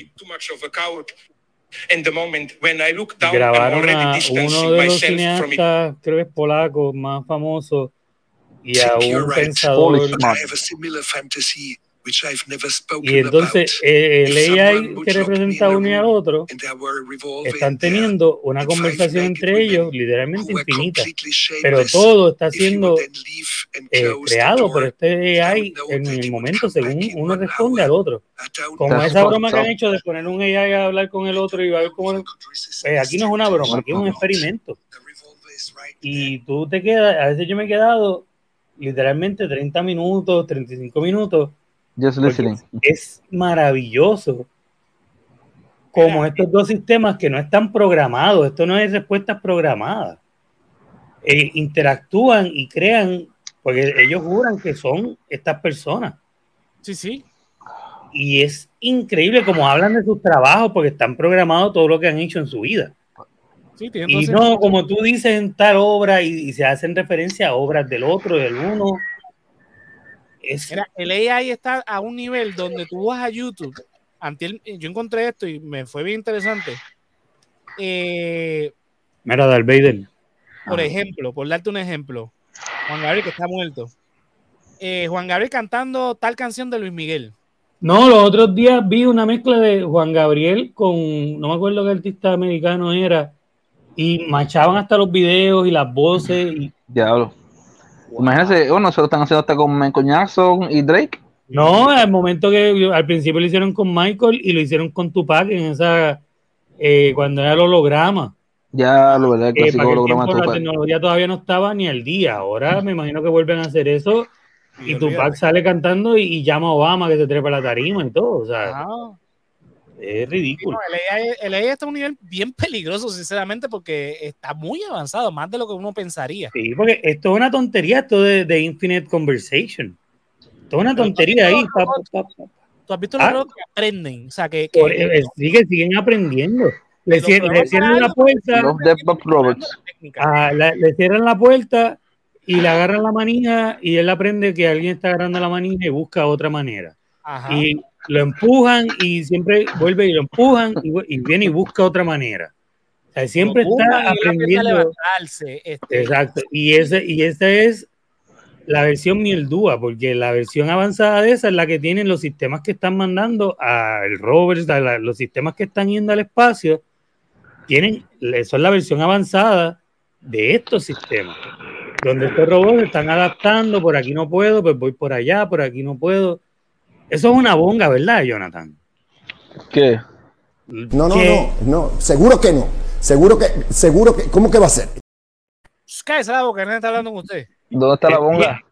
C: Grabaron a uno de los cineastas, creo que es polaco, más famoso, y a un pensador. Y entonces eh, el AI que representa uno y al otro están teniendo una conversación entre ellos literalmente infinita, pero todo está siendo eh, creado por este AI en el momento según uno responde al otro. Como esa broma que han hecho de poner un AI a hablar con el otro y va a ver cómo... Eh, aquí no es una broma, aquí es un experimento. Y tú te quedas, a veces yo me he quedado literalmente 30 minutos, 35 minutos es maravilloso como estos dos sistemas que no están programados, esto no es respuestas programadas, eh, interactúan y crean, porque ellos juran que son estas personas.
A: Sí, sí.
C: Y es increíble como hablan de sus trabajos, porque están programados todo lo que han hecho en su vida. y no, como tú dices en tal obra, y, y se hacen referencia a obras del otro, del uno,
A: el AI está a un nivel donde tú vas a YouTube. yo encontré esto y me fue bien interesante. Eh,
C: Mira, Darth Vader.
A: Por ejemplo, por darte un ejemplo, Juan Gabriel que está muerto. Eh, Juan Gabriel cantando tal canción de Luis Miguel.
C: No, los otros días vi una mezcla de Juan Gabriel con, no me acuerdo qué artista americano era, y machaban hasta los videos y las voces. Y...
B: Diablo. Imagínense, bueno, se lo están haciendo hasta con Michael Jackson y Drake.
C: No, al momento que al principio lo hicieron con Michael y lo hicieron con Tupac en esa eh, cuando era el holograma.
B: Ya, lo verdad, el eh, clásico holograma
C: La tecnología todavía no estaba ni al día. Ahora me imagino que vuelven a hacer eso y, Tupac sale cantando y, llama a Obama que se trepa la tarima y todo. O sea, ah. Es ridículo.
A: el, AI, está a un nivel bien peligroso, sinceramente, porque está muy avanzado, más de lo que uno pensaría.
C: Sí, porque esto es una tontería, esto de, Infinite Conversation. Esto es una tontería ahí.
A: ¿Tú has visto los ah. que aprenden? O sea, que,
C: eh, siguen aprendiendo. Le, cierran la puerta. Ah, le cierran la puerta y le agarran la manija y él aprende que alguien está agarrando la manija y busca otra manera. Y lo empujan y siempre vuelve y lo empujan y, viene y busca otra manera. O sea, siempre está aprendiendo.
A: Este.
C: Exacto. Y ese, y ese es la versión Mieldúa, porque la versión avanzada de esa es la que tienen los sistemas que están mandando al rover, los sistemas que están yendo al espacio, tienen, son la versión avanzada de estos sistemas, donde estos robots están adaptando, por aquí no puedo, pues voy por allá, por aquí no puedo. Eso es una bonga, ¿verdad, Jonathan?
B: ¿Qué?
D: No, no, no, no, seguro que no. Seguro que, seguro que, ¿cómo que va a ser?
A: Cállese la boca, nadie está hablando con usted.
B: ¿Dónde está la bonga?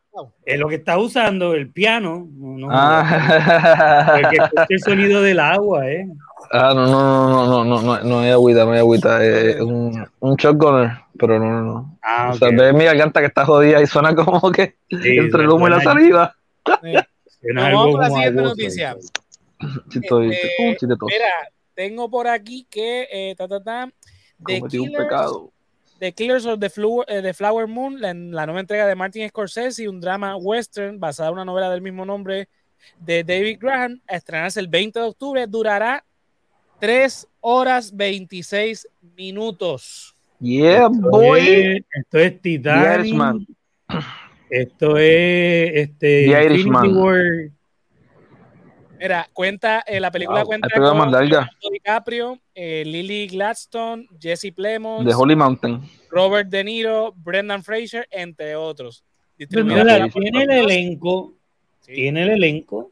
C: Es lo que está usando el piano. No, ah. el sonido del agua, ¿eh?
B: Ah, no, no, no, no, no, no, no hay agüita, no hay agüita. Es un, un shotgunner, pero no, no, no. Ah, o sea, ve mi garganta que está jodida y suena como que entre el humo y la saliva.
A: Vamos con la siguiente noticia. Este, mira, tengo por aquí que eh, ta, ta, ta, The Killers, un pecado. The Killers of the, eh, Flower Moon, la, la, nueva entrega de Martin Scorsese, un drama western basada en una novela del mismo nombre de David Graham, a estrenarse el 20 de octubre, durará 3 horas 26 minutos.
B: Yeah, boy.
C: esto es Titanic. Esto es este
B: The Irishman.
A: Mira, cuenta, eh, la película cuenta con DiCaprio, eh, Lily Gladstone, Jesse Plemons,
B: The Holy Mountain,
A: Robert De Niro, Brendan Fraser, entre otros.
C: tiene el elenco, tiene el elenco,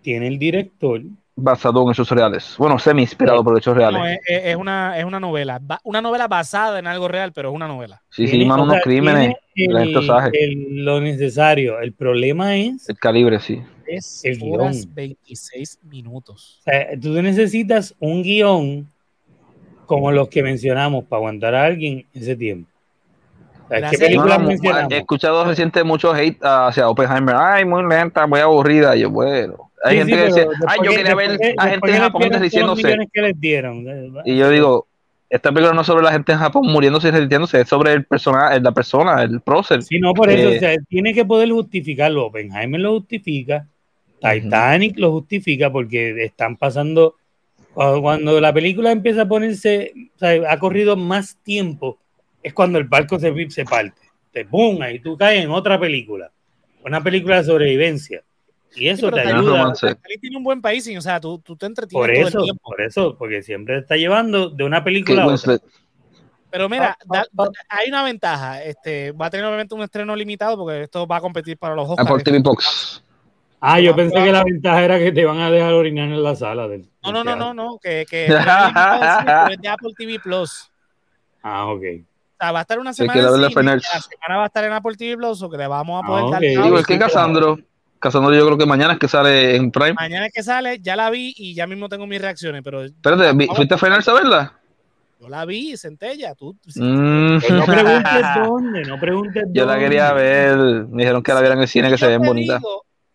C: tiene el director.
B: Basado en hechos reales. Bueno, semi inspirado por hechos reales.
A: es, una, es una novela. Una novela basada en algo real, pero es una novela.
B: Sí, sí, más unos crímenes.
C: Lo necesario. El problema es.
B: El calibre, sí
A: es el horas 26 minutos.
C: O sea, tú necesitas un guion como los que mencionamos para aguantar a alguien ese tiempo.
B: ¿Qué películas mencionamos? He escuchado reciente mucho hate hacia Oppenheimer. Ay, muy lenta, muy aburrida. Yo, bueno. Hay gente que dice, ay, yo quería ver a gente en Japón diciéndose. Y yo digo, esta película no es sobre la gente en Japón muriéndose y resistiéndose, es sobre el personaje, la persona, el prócer.
C: Sí, no, por eso, eh, o sea, tiene que poder justificarlo. Oppenheimer lo justifica, Titanic lo justifica porque están pasando, cuando la película empieza a ponerse, o sea, ha corrido más tiempo, es cuando el barco se, se parte. Te boom, y tú caes en otra película, una película de sobrevivencia. Y eso te ayuda.
A: tiene un buen país, o sea, tú, tú te entretienes
C: por eso, todo el tiempo. Por eso, porque siempre está llevando de una película a otra.
A: Pero mira, ah, ah, ah. hay una ventaja. Este, va a tener obviamente un estreno limitado porque esto va a competir para los Oscars.
B: Apple TV Box.
C: Ah, yo pensé que la ventaja era que te van a dejar orinar en la sala. Del,
A: no, no, no, no, no, que, que [laughs] es de Apple TV Plus.
C: Ah, ok.
A: O sea, va a estar una semana. la semana va a estar en Apple TV Plus o que le vamos a poder ah, dar.
B: Digo, es que Casandro, Casandro, yo creo que mañana es que sale en Prime.
A: Mañana es que sale, ya la vi y ya mismo tengo mis reacciones, pero.
B: Espérate, ¿fuiste a Final a verla?
A: Yo la vi, Centella, tú.
C: Mm. Pues no preguntes [laughs] dónde, no preguntes
B: Yo la quería ver, me dijeron que la vieran en el cine, que se ven bonitas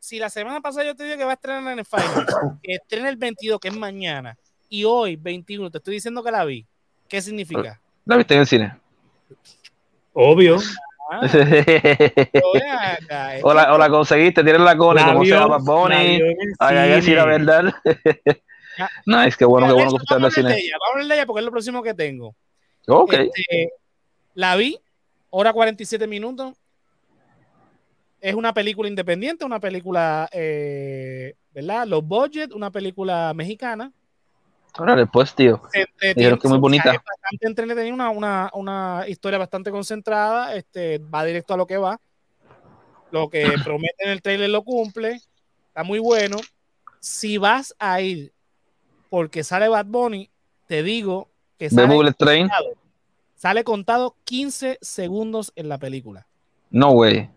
A: si la semana pasada yo te dije que va a estrenar en el Final, [coughs] que estrena el 22, que es mañana, y hoy, 21, te estoy diciendo que la vi, ¿qué significa?
B: ¿La viste en el cine?
C: Obvio. [laughs]
B: Ah. o, la, o, la, conseguiste, tienes la cola, como se llama Bonnie. Hay que decir la verdad. [laughs] no, es que bueno, que bueno que usted
A: cine. Vamos a hablar de ella porque es lo próximo que tengo.
B: Ok.
A: Este, la vi, hora 47 minutos, es una película independiente, una película, eh, ¿verdad? Los Budget, una película mexicana.
B: Órale, pues, tío. Dijeron que muy bonita. Es
A: bastante entretenida, una, una, una, historia bastante concentrada, este, va directo a lo que va. Lo que [laughs] promete en el trailer lo cumple. Está muy bueno. Si vas a ir porque sale Bad Bunny, te digo que sale,
B: contado,
A: sale contado 15 segundos en la película.
B: No way.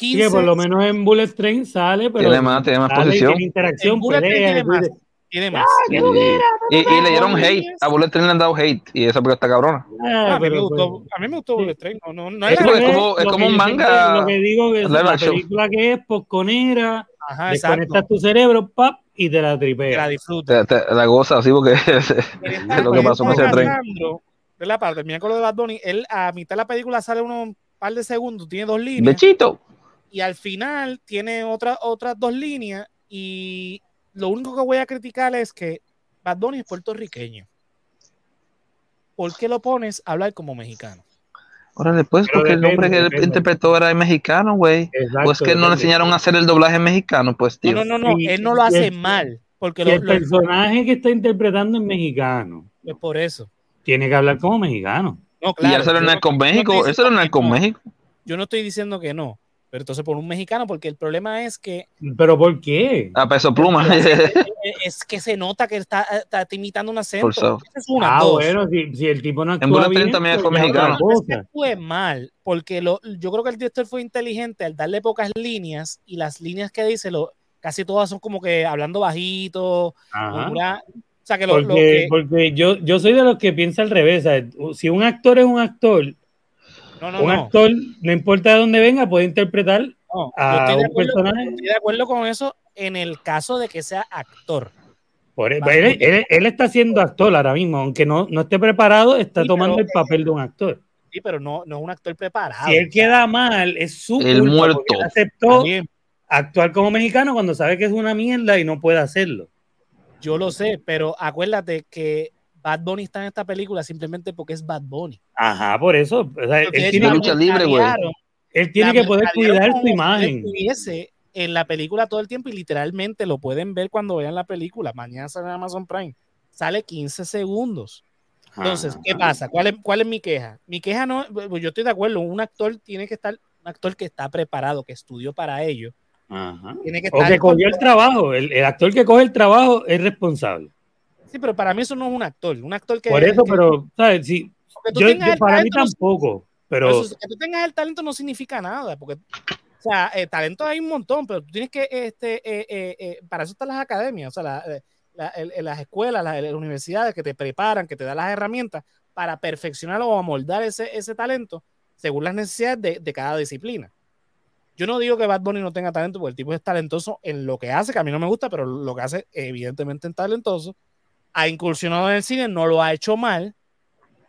C: Que por lo menos en Bullet Train sale, pero.
B: Tiene más, tiene más posición.
C: Tiene interacción, tiene
A: más. Tiene más.
B: y, le dieron hate. A Bullet Train le han dado hate. Y esa porque está cabrona.
A: Ah, a, mí me gustó, a mí me gustó Bullet Train. No, no,
B: es, como, es como un manga.
C: Lo que digo es la película que es posconera. Ajá, desconectas tu cerebro, pap, y te la tripeas.
A: La disfrutas.
B: Te, te, la gozas así porque [laughs] es, lo que pasó con ese tren.
A: De la parte, mira con lo de Bad Bunny, él a mitad de la película sale unos par de segundos, tiene dos líneas.
B: Bechito
A: y al final tiene otra, otras dos líneas y lo único que voy a criticar es que Bad Bunny es puertorriqueño. ¿Por qué lo pones a hablar como mexicano?
B: Ahora después, porque el nombre que él interpretó era mexicano, güey. O es que no le enseñaron a hacer el doblaje mexicano, pues, tío.
A: No, no, no, él no lo hace mal. Porque
C: el personaje que está interpretando es mexicano.
A: Es por eso.
C: Tiene que hablar como mexicano.
B: No, claro. Y eso era con México. Eso era con México.
A: Yo no estoy diciendo que no. Pero entonces por un mexicano, porque el problema es que.
C: ¿Pero por qué?
B: A peso pluma. [laughs]
A: es que se nota que está, está imitando un acento.
C: Es una, ah, bueno, si, el tipo no actúa
B: en bien, también fue mexicano.
A: Fue mal, porque lo, yo creo que el director fue inteligente al darle pocas líneas y las líneas que dice, lo, casi todas son como que hablando bajito. O sea, que lo,
C: porque, porque yo, yo soy de los que piensa al revés. Si un actor es un actor un actor, no importa de dónde venga, puede interpretar a un personaje.
A: Estoy de acuerdo con eso en el caso de que sea actor.
C: Por, e, él, está siendo actor ahora mismo, aunque no, no esté preparado, está tomando el papel de un actor.
A: Sí, pero no, no es un actor preparado.
C: Si él queda mal, es su
B: el muerto.
C: Él aceptó actuar como mexicano cuando sabe que es una mierda y no puede hacerlo.
A: Yo lo sé, pero acuérdate que Bad Bunny está en esta película simplemente porque es Bad Bunny.
C: Ajá, por eso.
B: él tiene lucha libre, güey.
C: Él tiene que poder cuidar su imagen.
A: Si en la película todo el tiempo y literalmente lo pueden ver cuando vean la película. Mañana sale en Amazon Prime. Sale 15 segundos. Entonces, ¿qué pasa? ¿Cuál es, ¿Cuál es mi queja? Mi queja no, pues yo estoy de acuerdo, un actor tiene que estar, un actor que está preparado, que estudió para ello.
C: Ajá. Tiene que estar o que cogió el trabajo, el, el actor que coge el trabajo es responsable.
A: Sí, pero para mí eso no es un actor. Un actor que.
C: Por eso, pero, ¿sabes? Sí, yo, para mí tampoco. Pero...
A: que tú tengas el talento no significa nada. Porque, o sea, eh, talento hay un montón, pero tú tienes que. este eh, eh, Para eso están las academias, o sea, las escuelas, las, universidades que te preparan, que te dan las herramientas para perfeccionar o amoldar ese, ese talento según las necesidades de, de cada disciplina. Yo no digo que Bad Bunny no tenga talento, porque el tipo es talentoso en lo que hace, que a mí no me gusta, pero lo que hace, evidentemente, es talentoso ha incursionado en el cine, no lo ha hecho mal.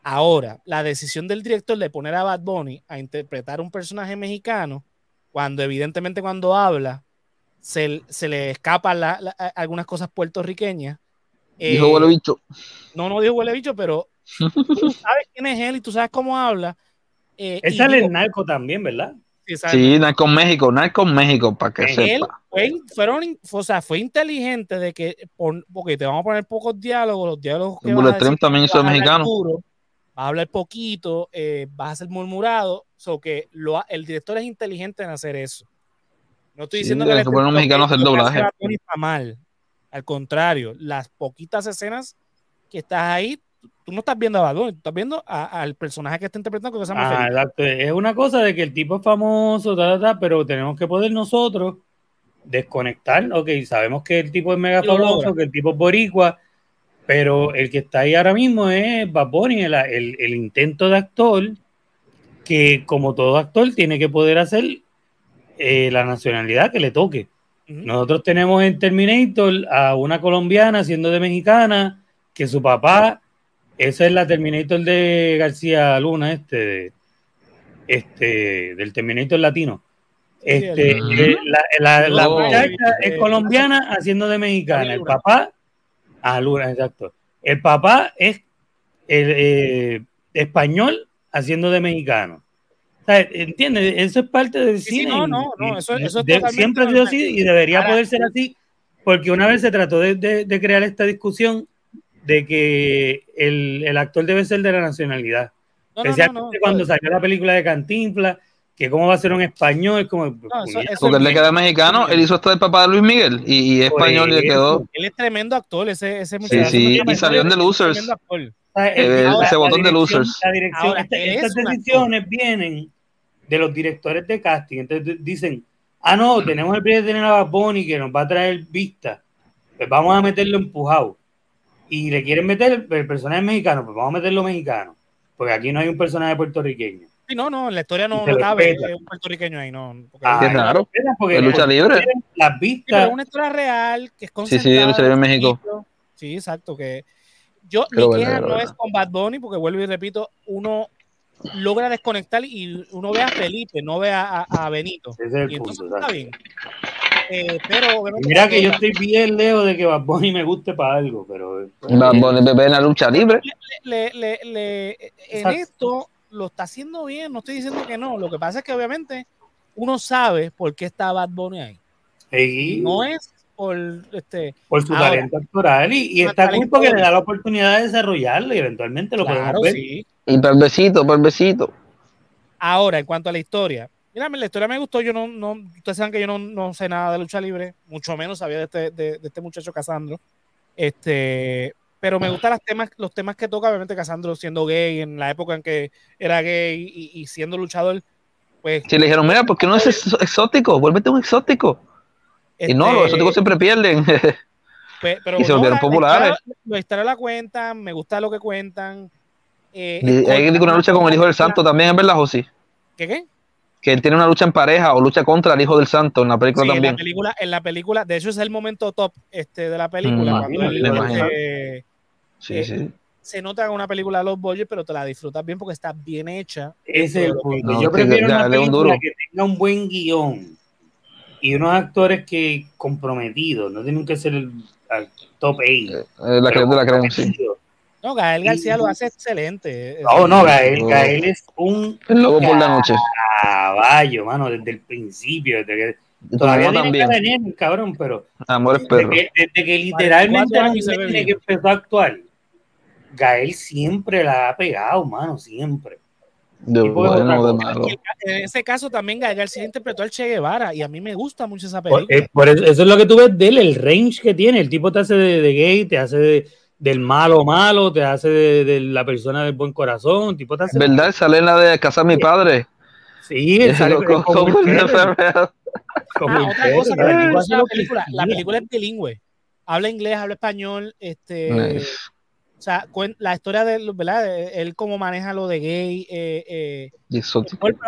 A: Ahora, la decisión del director de poner a Bad Bunny a interpretar un personaje mexicano, cuando evidentemente cuando habla se, le escapan algunas cosas puertorriqueñas.
B: dijo huele bicho.
A: No, no dijo huele bicho, pero [laughs] tú sabes quién es él y tú sabes cómo habla.
C: Eh, es el narco también, ¿verdad?
B: Sí, Narco México, Narco México, para que sepa.
A: Fue, fueron, o sea, fue inteligente de que, porque te vamos a poner pocos diálogos, los diálogos que
B: vas a decir, también hizo mexicano.
A: vas a hablar poquito, eh, vas a ser murmurado, so que lo, el director es inteligente en hacer eso. No estoy diciendo que,
B: que un mexicano hacer doblaje.
A: Está mal. Al contrario, las poquitas escenas que estás ahí, tú no estás viendo a Bad estás viendo al personaje que está interpretando que se llama
C: ah, Es una cosa de que el tipo es famoso, pero tenemos que poder nosotros desconectar. Ok, sabemos que el tipo es mega famoso, que el tipo es boricua, pero el que está ahí ahora mismo es Bad Bunny, el, intento de actor, que como todo actor tiene que poder hacer eh, la nacionalidad que le toque. Nosotros tenemos en Terminator a una colombiana siendo de mexicana, que su papá esa es la Terminator de García Luna, este, este, del Terminator latino. Este, eh, la, la, muchacha es colombiana haciendo de mexicana. El papá, ah, Luna, exacto. El papá es eh, español haciendo de mexicano. ¿Entiendes? Eso es parte del cine.
A: no, no, no, eso, eso
C: siempre ha sido así y debería poder ser así, porque una vez se trató de, de crear esta discusión de que el, el, actor debe ser de la nacionalidad. Especialmente cuando salió la película de Cantinflas, que cómo va a ser un español, como...
B: porque él le queda mexicano, él hizo esto del papá de Luis Miguel y, y español y le quedó...
A: Él es tremendo actor, ese, ese
B: muchacho. Sí, sí, y salió en The Losers. ese botón de Losers.
C: La dirección, estas decisiones vienen de los directores de casting, entonces dicen, ah, no, tenemos el proyecto de tener a Bad que nos va a traer vista, pues vamos a meterlo empujado y le quieren meter el, personaje mexicano, pues vamos a meterlo mexicano, porque aquí no hay un personaje puertorriqueño.
A: Sí, no, no, en la historia no, cabe un puertorriqueño ahí, no.
B: Ah, qué raro. Porque lucha libre.
C: Las vistas.
A: una historia real que es
B: Sí, sí, lucha libre en México.
A: Sí, exacto. Que yo, mi queja no es con Bad Bunny, porque vuelvo y repito, uno logra desconectar y uno ve a Felipe, no ve a, a Benito.
C: Ese es el punto, está bien. Eh, pero Mira que yo estoy bien lejos de que Bad Bunny me guste para algo, pero.
B: Bad Bunny bebé en la lucha libre.
A: Le, le, le, en esto, lo está haciendo bien, no estoy diciendo que no. Lo que pasa es que obviamente uno sabe por qué está Bad Bunny ahí. No es por este
C: por su talento actoral y, está cool porque le da la oportunidad de desarrollarlo y eventualmente lo podemos ver.
B: Sí. Y pervesito, pervesito.
A: Ahora, en cuanto a la historia, mira, la historia me gustó. Yo no, no, ustedes saben que yo no, no sé nada de lucha libre, mucho menos sabía de este, de, de este muchacho Casandro. Este, pero me gustan los temas, los temas que toca, obviamente Casandro siendo gay, en la época en que era gay y, siendo luchador, pues...
B: Si le dijeron, mira, ¿por qué no es exótico? Vuélvete un exótico. y no, los este, exóticos siempre pierden. [laughs]
A: Pues, pero y se volvieron populares. La historia la cuentan, me gusta lo que cuentan.
B: Eh, hay una lucha con el hijo del santo también, ¿es verdad, José?
A: ¿Qué qué?
B: Que él tiene una lucha en pareja o lucha contra el hijo del santo en la película también. En
A: la película, en la película, de hecho es el momento top este, de la película. Este, sí, eh, sí. Se nota en una película de los Boyers, pero te la disfrutas bien porque está bien hecha.
C: Ese es el punto. Yo prefiero una película que tenga un buen guion y unos actores que comprometidos, no tienen que ser el, top 8. Eh,
B: eh, la que la creen, sí.
A: No, Gael García lo hace excelente.
C: No, no, Gael, Gael es un.
B: El lobo por la noche.
C: Caballo, mano, desde el principio, desde que. Todavía tiene venir, cabrón, pero.
B: Perro.
C: Desde que, desde que literalmente tiene que empezó a actuar, Gael siempre la ha pegado, mano, siempre.
B: De bueno, de malo.
A: En ese caso también Gael García interpretó al Che Guevara y a mí me gusta mucho esa película.
C: Eh, por, eso, eso, es lo que tú ves de él, el range que tiene. El tipo te hace de, de gay, te hace de del malo malo, te hace de, la persona del buen corazón, tipo te hace
B: ¿Verdad? Sale en la de Casa mi padre.
A: Sí, sale como, como, la, película, la película es bilingüe. Habla inglés, habla español, este o sea, la historia de ¿verdad? él cómo maneja lo de gay. Eh, eh,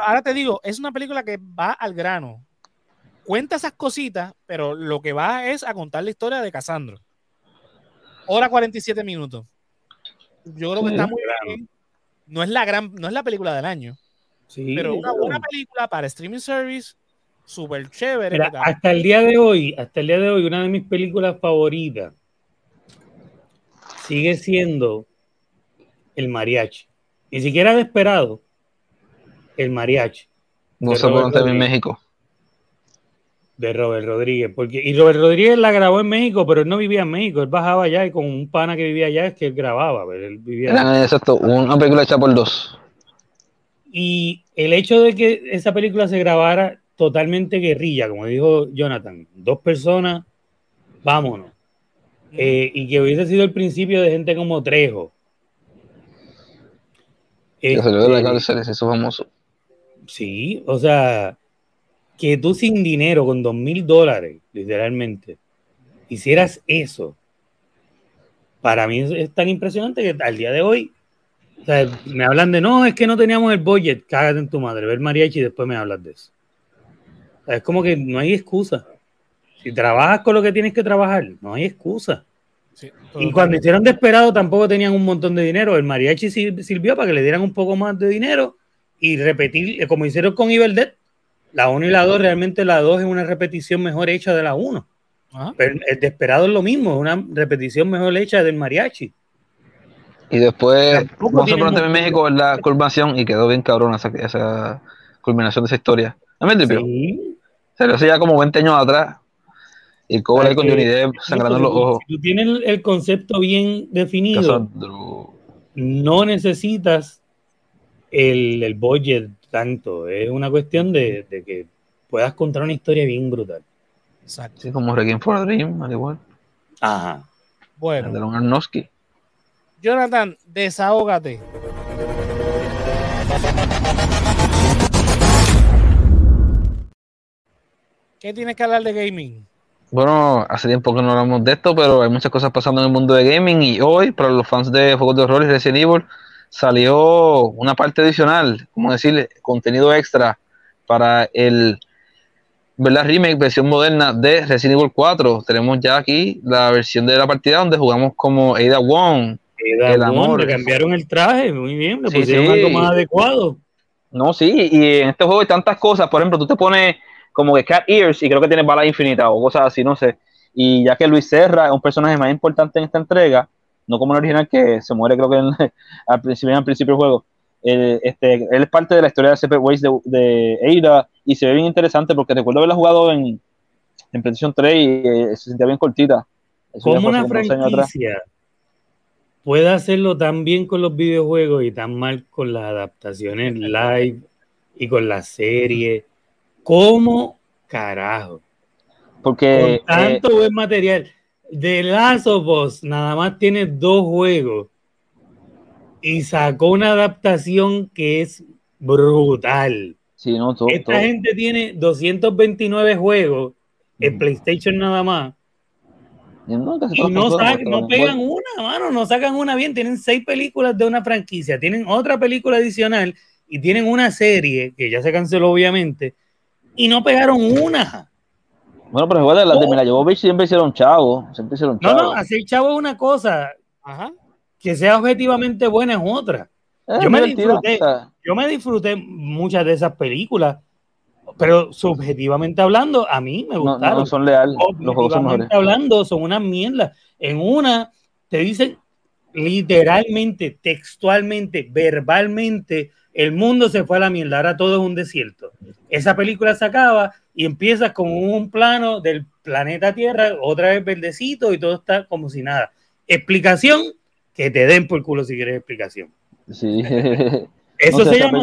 A: ahora te digo, es una película que va al grano. Cuenta esas cositas, pero lo que va es a contar la historia de Casandro hora 47 minutos. Yo creo que está muy bien. No es la gran, no es la película del año. Sí, pero una buena película para streaming service, súper chévere.
C: hasta el día de hoy, hasta el día de hoy, una de mis películas favoritas sigue siendo el mariachi. Ni siquiera desesperado, el mariachi.
B: No se puede en México
C: de Robert Rodríguez. Porque, y Robert Rodríguez la grabó en México, pero él no vivía en México, él bajaba allá y con un pana que vivía allá es que él grababa. Pero él vivía
B: exacto, una película hecha por dos.
C: Y el hecho de que esa película se grabara totalmente guerrilla, como dijo Jonathan, dos personas, vámonos. Eh, y que hubiese sido el principio de gente como Trejo.
B: Que salió de la este, cárcel, es eso famoso.
C: Sí, o sea, que tú sin dinero, con dos mil dólares, literalmente, hicieras eso, para mí es, tan impresionante que al día de hoy, o sea, me hablan de, no, es que no teníamos el budget, cágate en tu madre, ver mariachi y después me hablas de eso. es como que no hay excusa. Si trabajas con lo que tienes que trabajar, no hay excusa. y cuando hicieron Desperado tampoco tenían un montón de dinero. El mariachi sirvió para que le dieran un poco más de dinero y repetir, como hicieron con Dead, la 1 y la 2, realmente la 2 es una repetición mejor hecha de la 1. Pero el desesperado es lo mismo, es una repetición mejor hecha del mariachi.
B: Y después, vamos a poner en México la culminación y quedó bien cabrón esa, esa culminación de esa historia. ¿No me sí. Se lo hacía ya como 20 años atrás. Y cómo le con Johnny Depp sangrando los ojos.
C: Si tú tienes el, concepto bien definido, no necesitas el, el budget tanto. Es una cuestión de, que puedas contar una historia bien brutal.
B: Exacto. Sí, como Requiem for a Dream, al igual.
C: Ajá.
A: Bueno.
B: De Arnowski.
A: Jonathan, desahógate. ¿Qué tienes que hablar de gaming?
B: Bueno, hace tiempo que no hablamos de esto, pero hay muchas cosas pasando en el mundo de gaming y hoy, para los fans de juegos de horror y Resident Evil, salió una parte adicional, como decirle, contenido extra para el ¿verdad? remake, versión moderna de Resident Evil 4. Tenemos ya aquí la versión de la partida donde jugamos como Ada Wong.
C: Ada el amor. le cambiaron el traje, muy bien, le pusieron algo más adecuado.
B: No, sí, y en este juego hay tantas cosas, por ejemplo, tú te pones como que Cat Ears y creo que tiene bala infinita o cosas así, no sé. Y ya que Luis Serra es un personaje más importante en esta entrega, no como el original que se muere creo que [laughs] al principio al principio del juego. este, él es parte de la historia de Separate Ways de, de Eira y se ve bien interesante porque recuerdo haberla jugado en, en PlayStation 3 y eh, se sentía bien cortita.
C: como una franquicia puede hacerlo tan bien con los videojuegos y tan mal con las adaptaciones live y con la serie? ¿Cómo carajo?
B: Porque
C: con tanto eh, buen material. The Last of Us nada más tiene dos juegos y sacó una adaptación que es brutal.
B: Sí, no,
C: Esta gente tiene 229 juegos en PlayStation nada más. Y no, no, pegan una, mano, no sacan una bien. Tienen seis películas de una franquicia, tienen otra película adicional y tienen una serie que ya se canceló, obviamente, y no pegaron una.
B: Bueno, pero igual las de Mila Jovovich siempre hicieron chavo. Siempre hicieron chavo.
C: No, no, hacer chavo es una cosa. Ajá. Que sea objetivamente buena es otra. Yo, me disfruté, yo me disfruté muchas de esas películas pero subjetivamente hablando, a mí me gustaron.
B: No, son leales.
C: Los juegos son hablando, son una mierda. En una te dicen literalmente, textualmente, verbalmente, el mundo se fue a la mierda, ahora todo es un desierto. Esa película se acaba y empiezas con un plano del planeta Tierra, otra vez verdecito y todo está como si nada. Explicación, que te den por culo si quieres explicación.
B: Sí. [laughs]
C: Eso se llama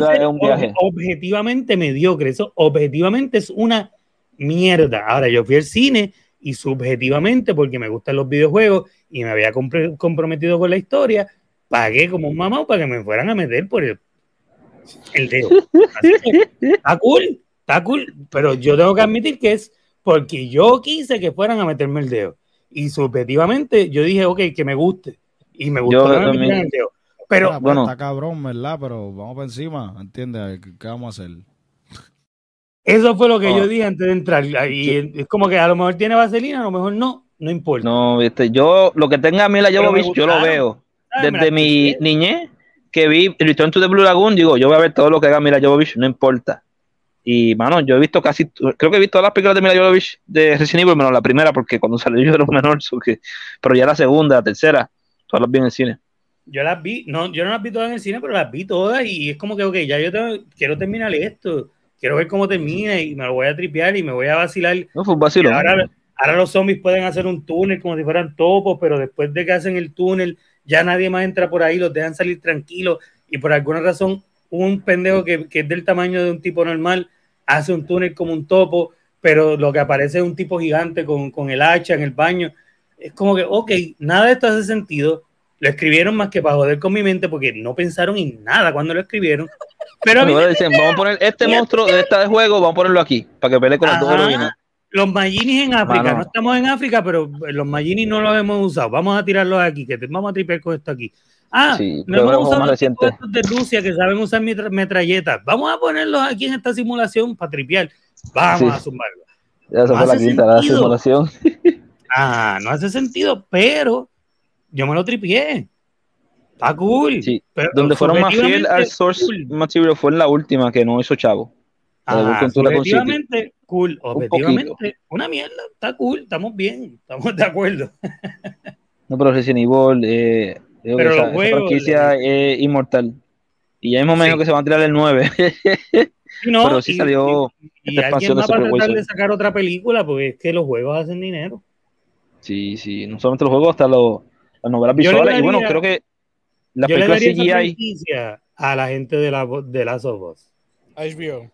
C: objetivamente mediocre. Eso objetivamente es una mierda. Ahora, yo fui al cine y subjetivamente, porque me gustan los videojuegos y me había comprometido con la historia, pagué como un mamá para que me fueran a meter por el, el dedo. está cool, está cool, pero yo tengo que admitir que es porque yo quise que fueran a meterme el dedo. Y subjetivamente yo dije, ok, que me guste. Y me gustó que me el dedo. Pero
E: pues, bueno, está cabrón, ¿verdad? Pero vamos para encima, ¿entiendes? ¿Qué, vamos a hacer?
C: Eso fue lo que yo ah. dije antes de entrar. Y es como que a lo mejor tiene vaselina, a lo mejor no, no importa.
B: No, viste, yo lo que tenga a mí la Jovovich, yo lo veo. Desde mi niñez que vi Return to the Blue Lagoon, digo, yo voy a ver todo lo que haga Mila Jovovich, no importa. Y, mano, yo he visto casi, creo que he visto todas las películas de Mila Jovovich de Resident Evil, menos la primera, porque cuando salió yo era un menor, [laughs] pero ya la segunda, la tercera, todas las vi en el cine
C: yo las vi, no, yo no las vi todas en el cine, pero las vi todas y es como que, ok, ya yo quiero terminar esto, quiero ver cómo termina y me lo voy a tripear y me voy a vacilar.
B: No, fue un
C: Ahora, ahora, los zombies pueden hacer un túnel como si fueran topos, pero después de que hacen el túnel, ya nadie más entra por ahí, los dejan salir tranquilos y por alguna razón un pendejo que, que es del tamaño de un tipo normal hace un túnel como un topo, pero lo que aparece es un tipo gigante con, con el hacha en el baño. Es como que, ok, nada de esto hace sentido lo escribieron más que para joder con mi mente porque no pensaron en nada cuando lo escribieron. Pero a mí
B: dicen, vamos a poner este monstruo de este juego, vamos a ponerlo aquí, para que pelee con los dos
C: Los Maginis en África, no estamos en África, pero los Maginis no los hemos usado. Vamos a tirarlos aquí, que vamos a tripear con esto aquí. Ah, no hemos usado los estos de Rusia que saben usar metralletas. Vamos a ponerlos aquí en esta simulación para tripear. Vamos a sumarlo.
B: Ya se fue la quinta, la simulación. [laughs]
C: Ah, no hace sentido, pero yo me lo tripié. Está cool.
B: Sí, donde fueron más fiel al source material fue en la última que no hizo Chavo.
C: Ah, objetivamente, cool. Objetivamente, una mierda. Está cool. Estamos bien. Estamos [laughs] de acuerdo.
B: no, pero Resident Evil, eh, pero esa, franquicia es inmortal. Y ya mismo menos que se van a tirar el 9.
C: no, [laughs] pero sí salió. Y, y alguien va a tratar de sacar otra película porque es que los juegos hacen dinero.
B: Sí, sí. No solamente los juegos, hasta los las novelas visuales. y bueno, creo que
C: la película CGI. a la gente de la de las Us.
A: HBO.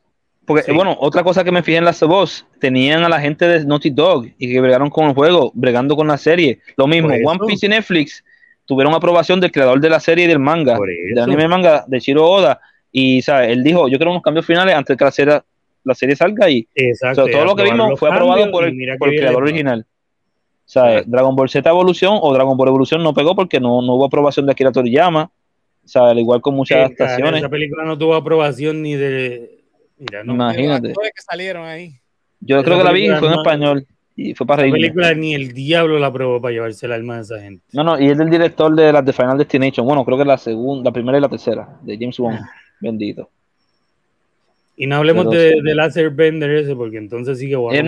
B: Porque, bueno, otra cosa que me fijé en las voz, tenían a la gente de Naughty Dog y que bregaron con el juego, bregando con la serie. Lo mismo, One Piece y Netflix tuvieron aprobación del creador de la serie y del manga, del anime manga de Shiro Oda. Y, ¿sabes? Él dijo, yo quiero unos cambios finales antes de que la serie, la serie salga y todo lo que vimos fue aprobado por el, por el creador original. O sea, Dragon Ball Z Evolución o Dragon Ball Evolución no pegó porque no, no hubo aprobación de Akira Toriyama. O sea, al igual con muchas adaptaciones.
C: Esa película no tuvo aprobación ni de.
B: Mira, no, Imagínate.
A: que salieron ahí.
B: Yo creo que la vi fue en español y fue para
C: reír. La película ni el diablo la aprobó para llevarse el alma de esa gente.
B: No, no, y es del director de las de Final Destination. Bueno, creo que la segunda, la primera y la tercera, de James. Ah. [laughs] Bendito.
C: Y no hablemos de, de Laser Bender ese, porque entonces sí que
B: bueno.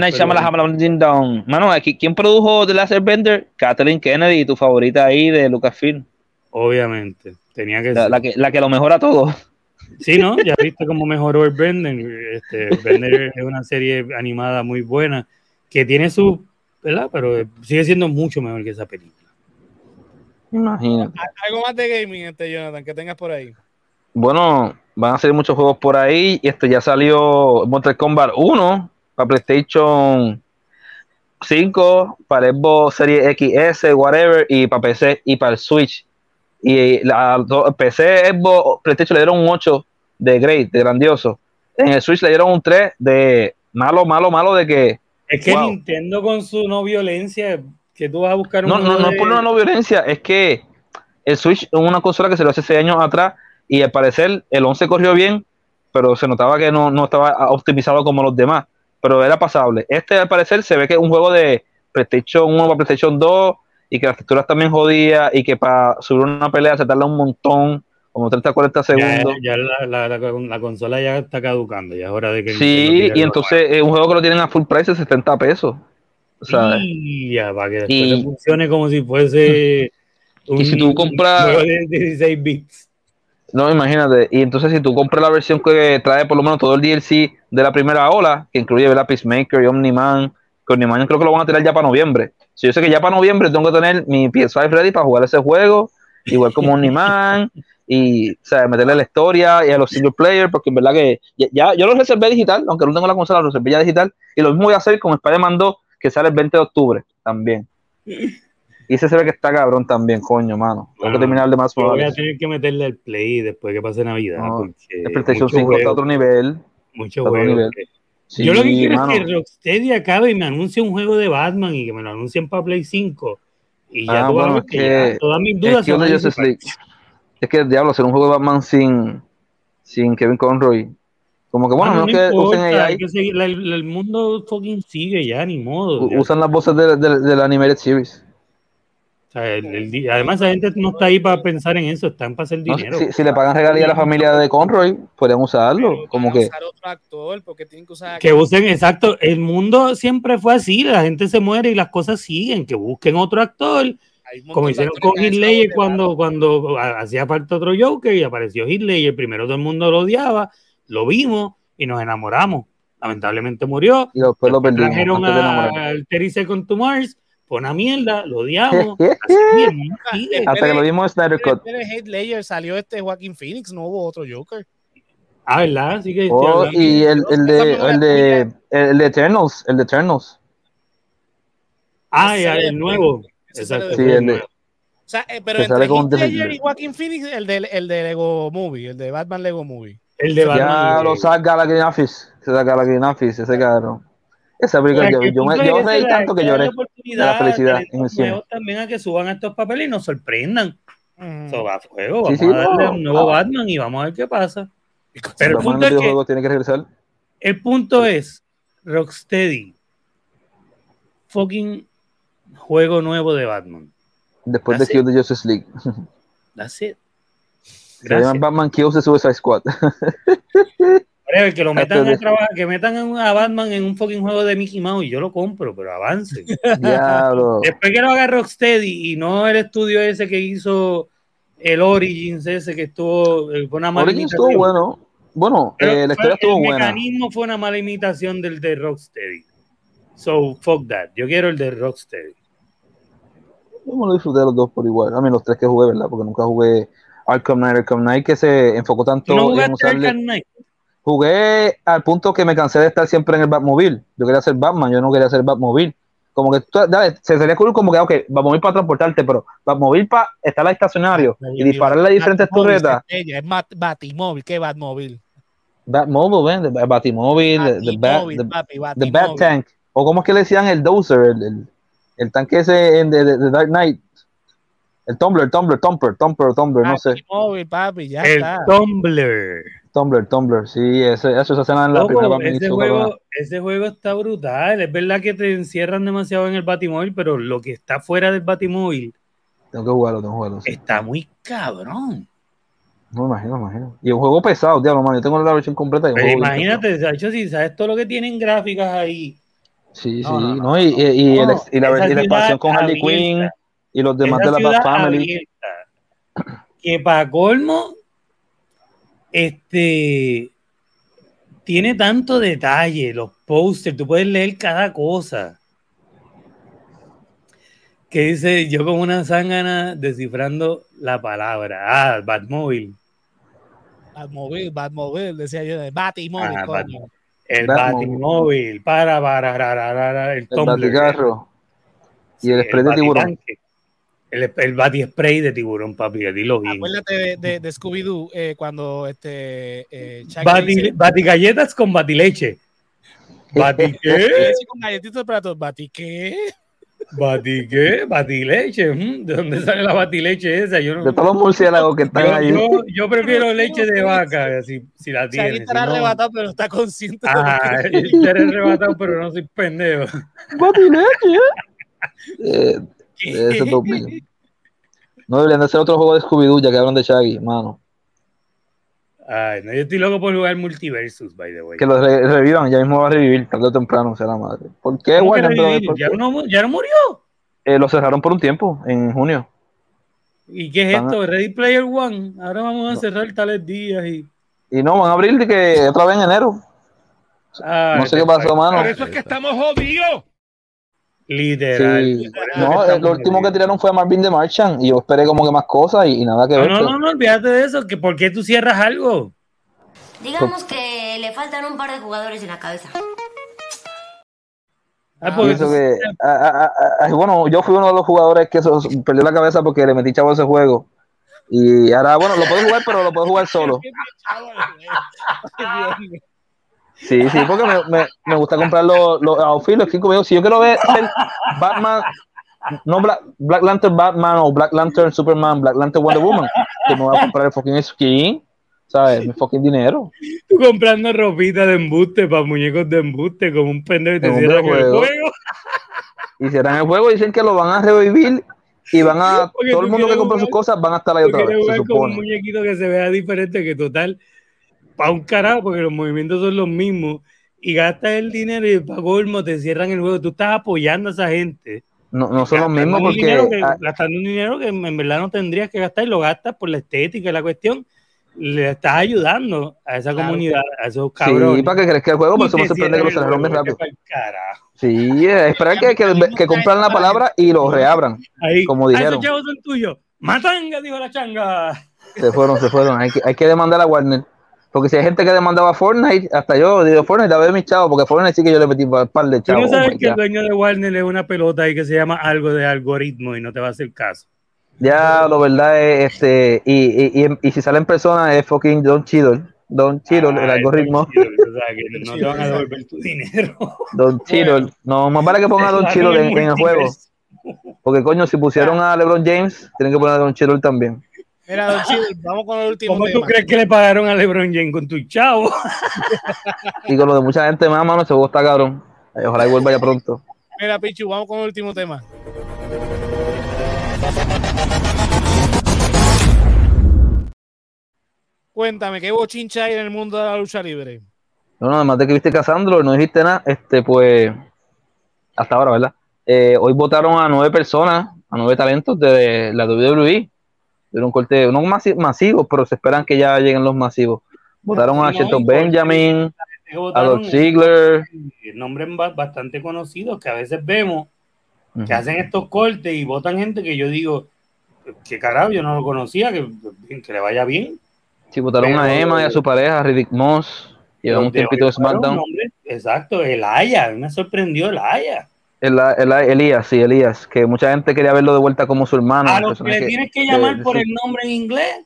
B: Mano, aquí, ¿quién produjo The Laser Bender? Kathleen Kennedy, tu favorita ahí de Lucasfilm.
C: Obviamente, tenía que
B: la,
C: ser.
B: La que, la que lo mejora todo.
C: Sí, ¿no? Ya viste cómo mejoró el Brendan. Este, Brendan es una serie animada muy buena que tiene su, ¿verdad? Pero sigue siendo mucho mejor que esa película.
B: Imagínate.
A: Algo más de gaming, este Jonathan, que tengas por ahí.
B: Bueno, van a salir muchos juegos por ahí. Y esto ya salió Mortal Kombat 1 para PlayStation 5, para Xbox Series XS, whatever, y para PC y para el Switch. Y la PC, Xbox, PlayStation le dieron un 8 de great, de grandioso. En el Switch le dieron un 3 de malo, malo, malo de que.
C: Es que Nintendo con su no violencia, que tú vas a buscar
B: un. No, no, no por una no violencia, es que el Switch es una consola que se lo hace 6 años atrás y al parecer el 11 corrió bien, pero se notaba que no, no estaba optimizado como los demás, pero era pasable. Este al parecer se ve que es un juego de PlayStation 1 para PlayStation 2 y que las texturas también jodía y que para subir una pelea se tarda un montón, como 30 40 segundos.
C: Ya, la, la, consola ya está caducando, ya es hora de que...
B: Sí, y entonces es un juego que lo tienen a full price de 70 pesos.
C: Y ya, para que después funcione como si fuese...
B: Un, [laughs] y si tú compras...
C: de 16 bits.
B: No, imagínate. Y entonces si tú compras la versión que trae por lo menos todo el DLC de la primera ola, que incluye la Peacemaker y Omniman, que Omniman creo que lo van a tirar ya para noviembre. Si yo sé que ya para noviembre tengo que tener mi PS5 ready para jugar ese juego, igual como Omniman, y o sea, meterle la historia y a los single player, porque en verdad que ya, yo lo reservé digital, aunque no tengo la consola, lo reservé ya digital, y lo mismo voy a hacer con Spider-Man 2, que sale el 20 de octubre también. Y ese se ve que está cabrón también, coño, mano. Tengo que terminar de más
C: Voy a tener que meterle el play después que pase Navidad.
B: el PlayStation 5 está a otro nivel.
C: Mucho juego. Yo lo que quiero es que Rocksteady acabe y me anuncie un juego de Batman y que me lo anuncien para Play 5. Y ya
B: ah, bueno, es que, todas mis dudas es que, son es que el diablo, hacer un juego de Batman sin, sin Kevin Conroy. Como que bueno, ah, no, que usen
C: AI. el, mundo fucking sigue ya, ni modo.
B: Usan las voces de, de, de la Animated Series
C: además, la gente no está ahí para pensar en eso, están para hacer dinero.
B: si, le pagan regalía a la familia de Conroy, pueden usarlo. como que.
C: que usen, exacto. El mundo siempre fue así: la gente se muere y las cosas siguen. Que busquen otro actor. Como hicieron con Hitler cuando, cuando hacía falta otro Joker y apareció Hitler. Primero todo el mundo lo odiaba, lo vimos y nos enamoramos. Lamentablemente murió.
B: Y después lo perdimos.
C: Trajeron al Terry Second to Mars fue una mierda, lo odiamos. [laughs]
B: Hasta que lo vimos en Snyder Cut.
A: Layer salió este Joaquín Phoenix, no hubo otro Joker.
C: Ah, ¿verdad? Así que
B: oh, y el, el, de, el, de, el de Eternals, el de Eternals.
C: Ah, ya, el nuevo. Exacto.
B: Sí, el de, o
A: sea, eh, pero entre Heath Ledger y Joaquin Phoenix, el de, el de Lego Movie, el de Batman Lego Movie.
C: El de Batman.
B: Ya lo saca la Green Office, se saca la Green Office, ese cabrón. Esa película, yo, yo, me, yo reí tanto que lloré de la felicidad.
C: también a que suban estos papeles y nos sorprendan. Mm. Eso va a fuego, vamos a darle un nuevo Batman y vamos a ver qué pasa. Pero el punto, es que,
B: tiene que regresar.
C: el punto es, Rocksteady, fucking juego nuevo de Batman.
B: Después de Kill the Justice League.
C: That's it.
B: Se llama Batman Kills the Suicide Squad. [laughs]
C: que lo metan a trabajar, que metan a Batman en un fucking juego de Mickey Mouse y yo lo compro, pero avance. [laughs] Después que lo haga Rocksteady y no el estudio ese que hizo el Origins ese que estuvo
B: eh, una mala Origins estuvo bueno. Bueno, eh, la historia estuvo buena.
C: El mecanismo fue una mala imitación del de Rocksteady. So, fuck that. Yo quiero el de Rocksteady.
B: Yo me lo disfruté los dos por igual. A mí los tres que jugué, ¿verdad? Porque nunca jugué Arkham Knight. Arkham Knight que se enfocó tanto
C: ¿No en usarle... Arkham Knight?
B: Jugué al punto que me cansé de estar siempre en el Batmobile. Yo quería ser Batman, yo no quería ser Batmobile. Como que, dale, se sería cool como que, ok, Batmobile para transportarte, pero Batmobile para estar al estacionario y dispararle a diferentes turretas.
A: Es Batimóvil, ¿qué Batmobile?
B: Batmobile, ¿ven? Batimóvil, the, Bat, the, Bat Tank. O como es que le decían el Dozer, el, el, tanque ese de, de, Dark Knight. El Tumblr, Tumblr, Tumblr, Tumblr, Tumblr, no sé.
A: Batimóvil, papi, ya
C: el Tumblr.
B: Tumblr, Tumblr, sí, eso, eso se hace en la primera
C: ese juego, ese juego está brutal. Es verdad que te encierran demasiado en el Batimóvil, pero lo que está fuera del Batimóvil.
B: Tengo que jugarlo, tengo que jugarlo.
C: Está muy cabrón.
B: No me imagino, me imagino. Y un juego pesado, diablo, man. Yo tengo la versión completa.
C: Pero imagínate, de hecho, si sabes todo lo que tienen gráficas ahí.
B: Sí, sí, no, y, y, y, y, la, expansión con Harley Quinn y los demás de la Bat Family.
C: que para colmo este tiene tanto detalle, los posters, tú puedes leer cada cosa. Que dice yo como una zángana descifrando la palabra. Ah, Batmobile.
A: Batmobile, Batmobile, decía yo, Batimóvil.
C: Ah, Bat el Batimóvil, para, para, para, para, el,
B: el Baticarro. Y el spray de tiburón.
C: El, el bati spray de tiburón, papi, dilo bien.
A: Acuérdate de, de, de Scooby-Doo eh, cuando este. Eh,
C: bati, dice, bati, galletas con batileche. ¿Bati [laughs] qué?
A: con galletitas para todos. ¿Bati qué?
C: ¿Bati qué? ¿Batileche? ¿De dónde sale la batileche esa? Yo no...
B: De todos los murciélagos que están
C: yo,
B: ahí.
C: Yo, yo, prefiero leche de vaca, si, si la tiene.
A: Shaggy estará
C: si no...
A: arrebatado, pero está consciente.
C: Ah, estaré [laughs] arrebatado, pero no soy pendejo.
B: ¿Batileche? [laughs] eh, ese es mío. No deberían de hacer otro juego de Scooby-Doo ya que hablan de Shaggy, mano.
C: Ay, no, yo estoy loco por jugar Multiversus, by the way.
B: Que lo re revivan, ya mismo va a revivir, tarde o temprano, sea la madre. ¿Por qué,
C: Brothers? ¿Ya, no, ¿Ya no murió?
B: Eh, lo cerraron por un tiempo, en junio.
C: ¿Y qué es Están esto? ¿Ready Player One? Ahora vamos a no. cerrar tales días y...
B: Y no, van a abrir de que otra vez en enero. Ay, no sé qué pasó, mano.
E: Por eso es que estamos jodidos.
C: Literal.
B: Sí. No, lo último que tiraron fue a Marvin de Marchand y yo esperé como que más cosas y, y nada que
C: no,
B: ver.
C: No, no, no, olvídate de eso. Que ¿Por qué tú cierras algo?
F: Digamos que le faltan un par de jugadores en la cabeza.
B: Ah, pues, que, a, a, a, bueno, yo fui uno de los jugadores que eso, perdió la cabeza porque le metí chavo a ese juego. Y ahora, bueno, lo puedo jugar, pero lo puedo jugar solo. [laughs] Sí, sí, porque me, me, me gusta comprar los, los outfits, los cinco Si yo quiero ver Batman, no Black, Black, Lantern Batman o Black Lantern Superman, Black Lantern Wonder Woman, que me voy a comprar el fucking skin, ¿sabes? Mi fucking dinero.
C: Tú comprando ropita de embuste para muñecos de embuste como un pendejo y te cierran el juego.
B: Y cierran el juego y dicen que lo van a revivir y van a porque todo el mundo que compra sus cosas van a estar ahí otra vez. Se
C: supone. Con un muñequito que se vea diferente que total para un carajo, porque los movimientos son los mismos, y gastas el dinero y para colmo te cierran el juego. Tú estás apoyando a esa gente.
B: No, no son los mismos porque.
C: Que, gastando un dinero que en verdad no tendrías que gastar y lo gastas por la estética y la cuestión. Le estás ayudando a esa claro. comunidad, a esos cabrones.
B: Sí, para que crezca el juego, por eso me sorprende que lo cerraron muy rápido. Sí, esperar que, que, que compran la palabra y lo reabran. Ahí. Como dijeron.
C: Esos chavos son tuyos. Matanga, dijo la changa.
B: Se fueron, se fueron. Hay que, hay que demandar a Warner. Porque si hay gente que demandaba Fortnite, hasta yo digo Fortnite, a ver mis chavos, porque Fortnite sí que yo le metí un par de chavos.
C: ¿Tú no sabes oh que el dueño de Warner es una pelota ahí que se llama algo de algoritmo y no te va a hacer caso?
B: Ya, lo verdad es, este, y, y, y, y si sale en persona es fucking Don Cheadle. Don ah, el algoritmo.
C: Cheadle, o sea, que no te van a devolver tu dinero. [laughs]
B: Don Cheadle. No, más vale que ponga a Don Cheadle en, en el juego. Porque coño, si pusieron a LeBron James, tienen que poner a Don Cheadle también.
A: Mira, Don Chile, vamos con el último
C: ¿Cómo
A: tema.
C: tú crees que le pagaron a LeBron James con tu chavo? [laughs]
B: y con lo de mucha gente más, mano, juego está cabrón. Ojalá y vuelva ya pronto.
A: Mira, Pichu, vamos con el último tema. Cuéntame, ¿qué bochincha hay en el mundo de la lucha libre?
B: No, no, además de que viste Casandro, no dijiste nada, este, pues, hasta ahora, ¿verdad? Eh, hoy votaron a nueve personas, a nueve talentos de la WWE de un corte, no masi masivos, pero se esperan que ya lleguen los masivos. Votaron a Shelton Benjamin, a Doc Ziegler.
C: Nombres bastante conocidos que a veces vemos que uh -huh. hacen estos cortes y votan gente que yo digo, que carajo, yo no lo conocía, que, que le vaya bien.
B: Sí, votaron pero, a Emma y a su pareja, Riddick Moss. Llevan un tiempito de SmackDown.
C: Exacto, el Aya, me sorprendió el Aya.
B: El, el, Elías, sí, Elías, que mucha gente quería verlo de vuelta como su hermano.
C: A los que le tienes que llamar de, por el nombre en inglés,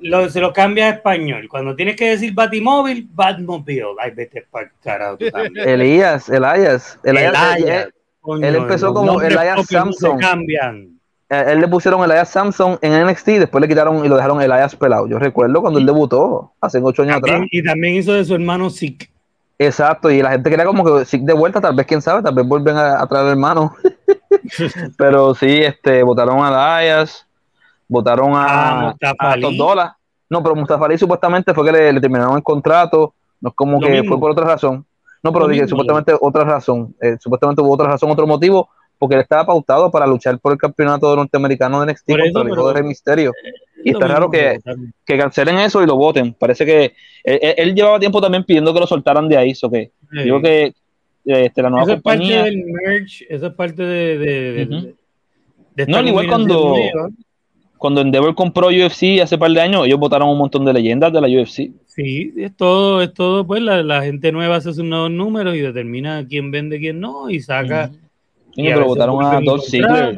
C: lo, se lo cambia a español. Cuando tienes que decir Batimóvil, Batmobile. Ay, vete para carajo.
B: Elías, Elías. Elías, Elías él, él, empezó como Elias Samson.
C: cambian.
B: Él, él, le pusieron Elias Samson en NXT, después le quitaron y lo dejaron Elias pelado. Yo recuerdo cuando él debutó, hace ocho años
C: también,
B: atrás.
C: Y también hizo de su hermano Sick.
B: Exacto, y la gente quería como que sí de vuelta, tal vez quién sabe, tal vez vuelven a, a traer hermanos. [laughs] Pero sí, este, votaron a Dayas, votaron a,
C: ah.
B: No, pero Mustafa Ali supuestamente fue que le, le, terminaron el contrato, no es como Lo que mismo. fue por otra razón. No, pero dije, supuestamente otra razón, eh, supuestamente hubo otra razón, otro motivo, porque él estaba pautado para luchar por el campeonato norteamericano de NXT contra
C: eso,
B: el hijo de Rey Misterio. Y está raro que, que, cancelen eso y lo voten. Parece que él, llevaba tiempo también pidiendo que lo soltaran de ahí. eso que Digo que este, la nueva compañía.
C: Es parte del merch, eso es parte de. de,
B: de, no, igual cuando, cuando Endeavor compró UFC hace par de años, ellos votaron un montón de leyendas de la UFC.
C: Sí, es todo, es todo, pues la, gente nueva hace sus nuevos números y determina quién vende, quién no, y saca.
B: Pero votaron a dos Ziggler,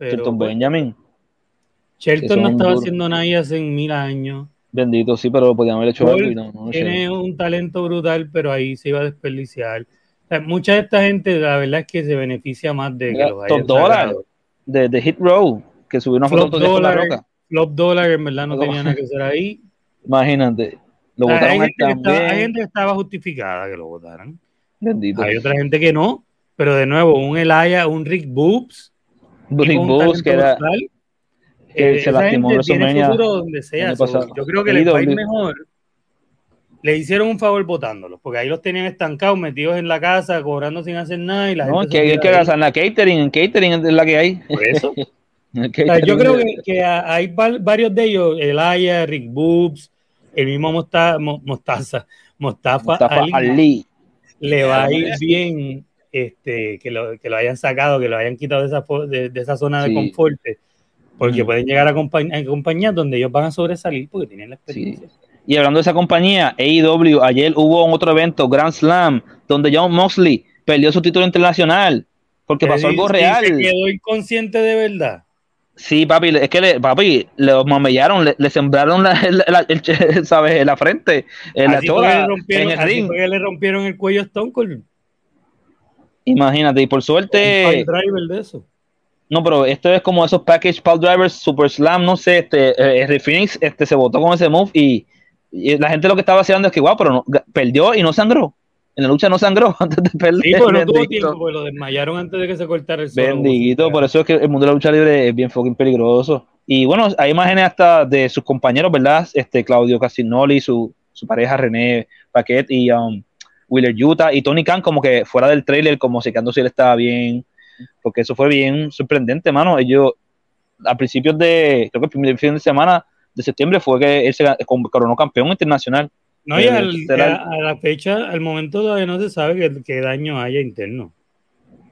B: Shelton Benjamin.
C: Shelton no estaba haciendo nada hace mil años.
B: Bendito, sí, pero lo podían haber hecho algo
C: Tiene un talento brutal, pero ahí se iba a desperdiciar. mucha de esta gente, la verdad es que se beneficia más de que
B: los top dólar de, de, Hit Row, que subió una foto
C: de la roca. Flop dólar, en verdad no tenía nada que hacer ahí.
B: Imagínate.
C: Lo hay, gente estaba, hay, gente que estaba, justificada que lo votaran. Bendito. Hay otra gente que no, pero de nuevo, un Elaya, un Rick Boobs.
B: Rick Boobs, que era.
C: que eh, se lastimó en WrestleMania. Donde sea. yo creo que le va a ir mejor. Le hicieron un favor votándolos, porque ahí los tenían estancados, metidos en la casa, cobrando sin hacer nada. Y la
B: no, que hay que gastar en la catering, en catering es la que hay.
C: Por eso. [laughs] yo creo que, que, hay varios de ellos, Elaya, Rick Boobs, el mismo Mostaza, Mostaza, Mostafa, Ali, le va a ir bien este, que, lo, que lo hayan sacado, que lo hayan quitado de esa, de, esa zona de confort, porque pueden llegar a, compañías donde ellos van a sobresalir porque tienen la experiencia.
B: Y hablando de esa compañía, AEW, ayer hubo otro evento, Grand Slam, donde John Moxley perdió su título internacional porque pasó algo real. Se
C: quedó inconsciente de verdad.
B: Sí, papi, es que le, papi, le mamellaron, le, sembraron la, el, [laughs] ¿sabes? la frente, en la chola, en el ring.
C: Le rompieron el cuello a Stone Cold.
B: Imagínate, y por suerte.
C: driver de eso.
B: No, pero esto es como esos package pal drivers, Super Slam, no sé, este, eh, Phoenix este, se votó con ese move y, la gente lo que estaba haciendo es que, guau, pero no, perdió y no sangró en la lucha no sangró [laughs] antes de perder.
C: Sí, pero no tuvo tiempo, porque lo desmayaron antes de que se cortara el
B: suelo. Bendito, por eso es que el mundo de la lucha libre es bien fucking peligroso. Y bueno, hay imágenes hasta de sus compañeros, ¿verdad? Este Claudio Casinoli, su, su pareja René Paquet y um, Wheeler Utah y Tony Khan como que fuera del trailer, como si si él estaba bien, porque eso fue bien sorprendente, mano. Ellos, a principios de, creo que el primer fin de semana de septiembre fue que él se coronó campeón internacional
C: no, y a, la fecha, al momento todavía no se sabe qué, daño haya interno.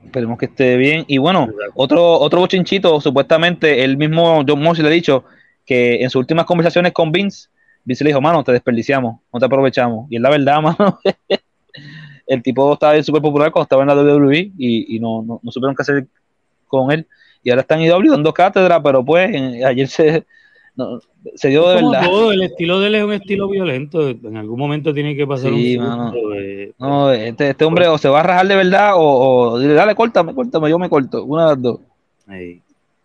B: Esperemos que esté bien. Y bueno, otro, otro bochinchito, supuestamente, el mismo John Mosley le ha dicho que en sus últimas conversaciones con Vince, Vince le dijo, mano, te desperdiciamos, no te aprovechamos. Y es la verdad, [laughs] mano. El tipo estaba súper popular cuando estaba en la WWE y, no, no, no, supieron qué hacer con él. Y ahora están en IW dando cátedra, pero pues ayer se, no, se dio de verdad.
C: Todo, el estilo de él es un estilo violento. En algún momento tiene que pasar
B: sí, un No, este, este, hombre o se va a rajar de verdad o, o dile, dale, córtame, córtame, yo me corto. Una de las dos.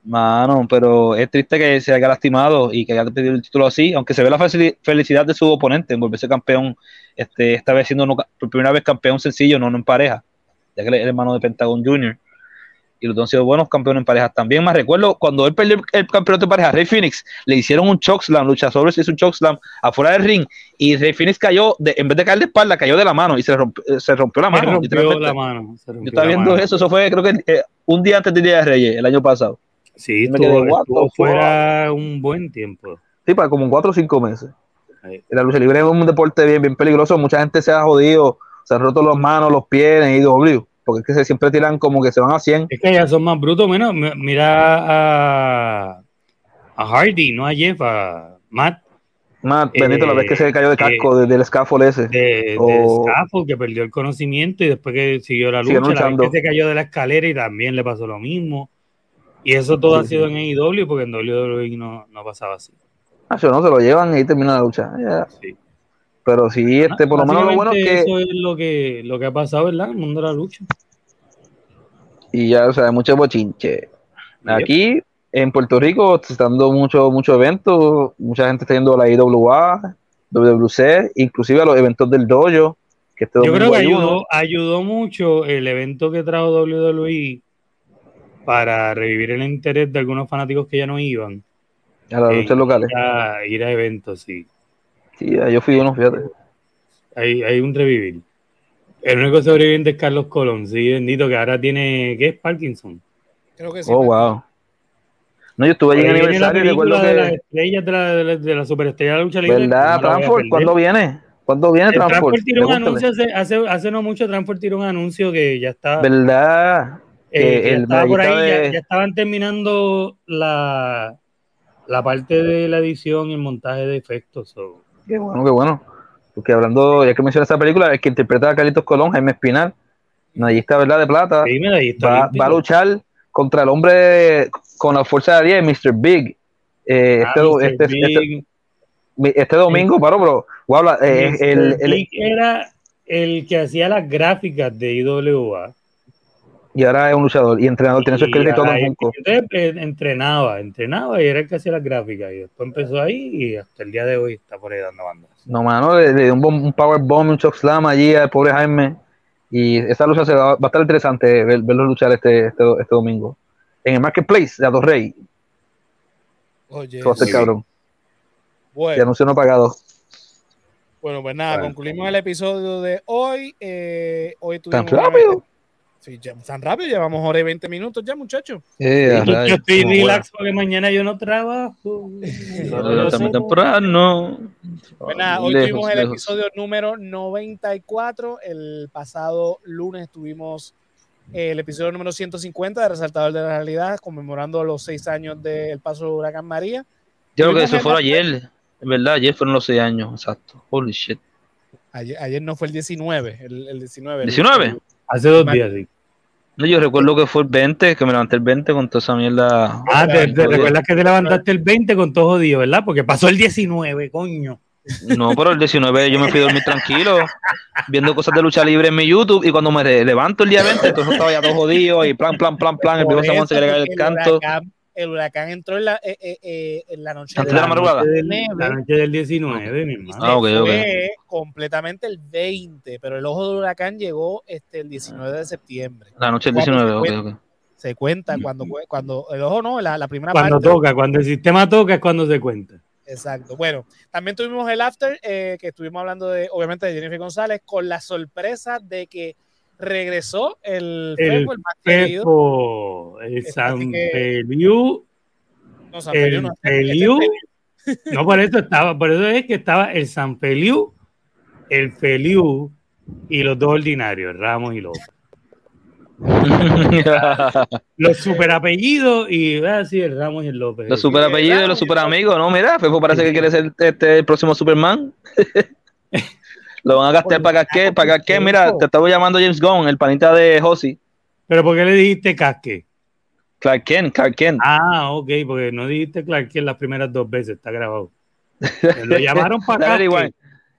B: Mano, pero es triste que se haya lastimado y que haya pedido el título así, aunque se ve la felicidad de su oponente en volverse campeón, este, esta vez siendo por primera vez campeón sencillo, no, no en pareja, ya que él es hermano de Pentagon Jr y los dos han sido buenos campeones en parejas. También más recuerdo cuando él perdió el campeonato de pareja, Rey Phoenix, le hicieron un chokeslam, luchadores hizo un chokeslam afuera del ring y Rey Phoenix cayó, de, en vez de caer de espalda, cayó de la mano y se rompió, se rompió la mano.
C: Rompió la mano
B: Yo estaba viendo eso, eso fue creo que eh, un día antes del Día de Reyes, el año pasado.
C: Sí, estuvo, fuera un buen tiempo.
B: Sí, para como cuatro o cinco meses. La lucha libre es un deporte bien, bien peligroso, mucha gente se ha jodido, se han roto las manos, los pies en IW porque es que se siempre tiran como que se van a 100.
C: Es que ya son más brutos, menos. Mira a, a Hardy, no a Jeff, a Matt.
B: Matt, Benito, la vez que se cayó de casco eh, del scaffold ese.
C: De, o... scaffold, que perdió el conocimiento y después que siguió la lucha, la vez que se cayó de la escalera y también le pasó lo mismo. Y eso todo ha sido en AEW porque en WWE no, no pasaba así.
B: Ah, no, se lo llevan y termina la lucha. Sí. Pero sí, este, por lo menos lo bueno es que.
C: Eso es lo que, lo que ha pasado, ¿verdad? En el mundo de la lucha.
B: Y ya, o sea, mucho bochinche. Aquí, en Puerto Rico, se están dando muchos mucho eventos. Mucha gente está yendo a la IWA, WWC, inclusive a los eventos del dojo.
C: Que este Yo creo que ayudó, ayudó mucho el evento que trajo WWE para revivir el interés de algunos fanáticos que ya no iban.
B: A las luchas locales.
C: A ir a eventos, sí.
B: Sí, yo fui uno, fíjate.
C: Hay, hay un revivir. El único sobreviviente es Carlos Colón, sí, bendito, que ahora tiene, ¿qué es Parkinson?
B: Creo que sí. Oh, wow. No, yo estuve allí en
C: Ahí viene la
B: aniversario y recuerdo
C: película de las
B: que.
C: estrellas de la, de la, de la superestrella de la lucha libre.
B: ¿Verdad,
C: no
B: Transport? ¿Cuándo viene? ¿Cuándo viene
C: El
B: Transport?
C: Transport tiró un anuncio hace, hace, hace no mucho, Transport tiró un anuncio que ya está,
B: ¿Verdad?
C: eh,
B: que
C: que ya
B: el
C: estaba por ahí, ya estaban terminando la, la parte de la edición y el montaje de efectos. so.
B: Qué bueno, qué bueno. Porque hablando, ya que mencionas esa película, el que interpreta a Carlitos Colón, Jaime Espinal, medallista, ¿verdad? De plata,
C: Sí, medallista
B: va, va a luchar contra el hombre con la fuerza de 10, Mr. Big. Eh,
C: Ah,
B: este,
C: Mr.
B: este, este,
C: Big.
B: este domingo, paro, bro. Wow, la- eh,
C: Mr.
B: el, el-
C: Big era el que hacía las gráficas de IWA.
B: Y ahora es un luchador y entrenador, tiene su esqueleto y todo en
C: eh, entrenaba, entrenaba y era el que hacía las gráficas. Y después empezó ahí y hasta el día de hoy está por ahí dando bandas.
B: No, mano, le, le dio un, power bomb, un choke slam allí al pobre Jaime. Y esa lucha se va, va a estar interesante ver, verlo luchar este, este, este domingo. En el Marketplace de Ados Rey.
A: Oye,
B: a ser
C: sí.
B: cabrón. Y anuncio no pagado.
A: bueno, pues nada, concluimos el episodio de hoy. Eh, hoy
B: ¿Tan
A: tuvimos
B: rápido?
A: Sí, ya, tan rápido, llevamos hora y 20 minutos ya, muchachos.
C: Yo, estoy relax porque mañana yo no trabajo. [laughs]
B: También temprano.
A: Pues nada, hoy
B: Lejos,
A: tuvimos el
B: lejos.
A: episodio número 94. El pasado lunes tuvimos el episodio número 150 de Resaltador de la Realidad, conmemorando los seis años del paso del huracán María.
B: Yo creo que eso fue ayer. En verdad, ayer fueron los seis años, exacto. Holy shit.
A: Ayer, ayer no fue el 19, el, el 19. el-
B: ¿19?
C: Hace dos días, sí.
B: No, yo recuerdo que fue el 20, que me levanté el 20 con toda esa mierda.
C: Ah, te, recuerdas que te levantaste el 20 con todo jodido, ¿verdad? Porque pasó el 19, coño.
B: No, pero el 19 yo me fui a dormir tranquilo, viendo cosas de lucha libre en mi YouTube, y cuando me levanto el día 20, entonces estaba ya todo jodido, y plan, plan, plan, plan, el viejo Samuel se agrega el
A: porque
B: canto.
A: huracán, el huracán entró en la, eh, eh, eh, en la noche
B: de la madrugada.
C: del, la noche del 19, mi hermano.
B: Ah, ok, ok.
A: fue completamente el 20, pero el ojo del huracán llegó este, el 19 de septiembre.
B: La noche del
A: Cuando
B: 19,
A: se
B: ok,
A: cuenta-
B: ok.
A: Se cuenta cuando, cuando el ojo no, la, la primera
C: Cuando
A: parte.
C: toca, cuando el sistema toca es cuando se cuenta.
A: Exacto. Bueno, también tuvimos el after, eh, que estuvimos hablando de, obviamente, de Jennifer González, con la sorpresa de que regresó el,
C: El
A: Fefo, el más querido.
C: El
A: Así
C: San
A: No, no, este este
C: No, por eso estaba, por eso es que estaba el San Feliu, el Feliu y los dos ordinarios, Ramos y López. [laughs] Los super apellidos y ah, sí, el Ramos y el López.
B: los super apellidos y los super amigos, no, mira, Fefo parece que quiere ser este el próximo Superman. [laughs] Lo van a gastar para qué, para qué, mira, te estaba llamando James Gunn, el panita de Josie,
C: Pero ¿por qué le dijiste casque?
B: Clark Kent, Clark Kent.
C: Ah, ok, porque no dijiste Clark Kent las primeras dos veces, está grabado. Lo llamaron [laughs] para casque.
B: igual.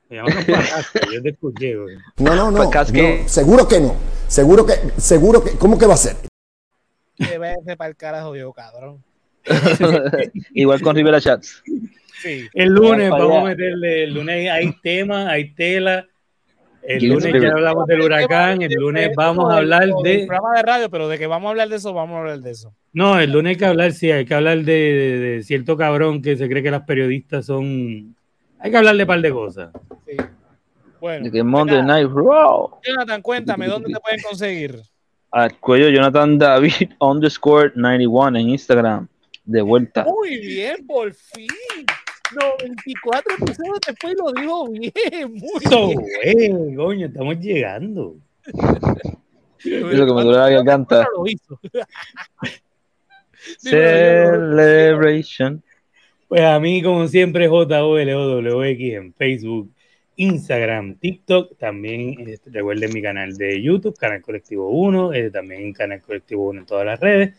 C: Lo llamaron para casque, yo te escuché, güey.
D: No, no, no, no, Seguro que no. Seguro que, seguro que, ¿cómo que va a ser?
A: que vete para el carajo yo, cabrón. [laughs]
B: Igual con Rivera Chats.
A: Sí.
C: El lunes
B: Vamos
C: a meterle, el lunes hay tema, hay tela. El lunes ya hablamos del huracán, el lunes vamos a hablar de...
A: programa de radio, pero de que vamos a hablar de eso, vamos a hablar de eso.
C: No, el lunes hay que hablar, sí, hay que hablar de, de- de cierto cabrón que se cree que las periodistas son... Hay que hablar de un par de cosas.
A: Sí. Bueno,
B: De que Monday Night Raw.
A: Jonathan, cuéntame, ¿dónde te pueden conseguir?
B: Al cuello Jonathan David underscore 91 en Instagram. De vuelta.
A: Muy bien, por fin. 94 episodios después lo dijo bien. Muy [laughs]
C: Eso,
A: bien.
C: güey, coño, estamos llegando.
B: Eso que me duele la garganta.
A: Lo hizo. [laughs]
B: Celebration.
C: Pues a mí, como siempre, JOLOWX en Facebook, Instagram, TikTok. También eh, recuerden mi canal de YouTube, Canal Colectivo 1. eh, también Canal Colectivo 1 en todas las redes.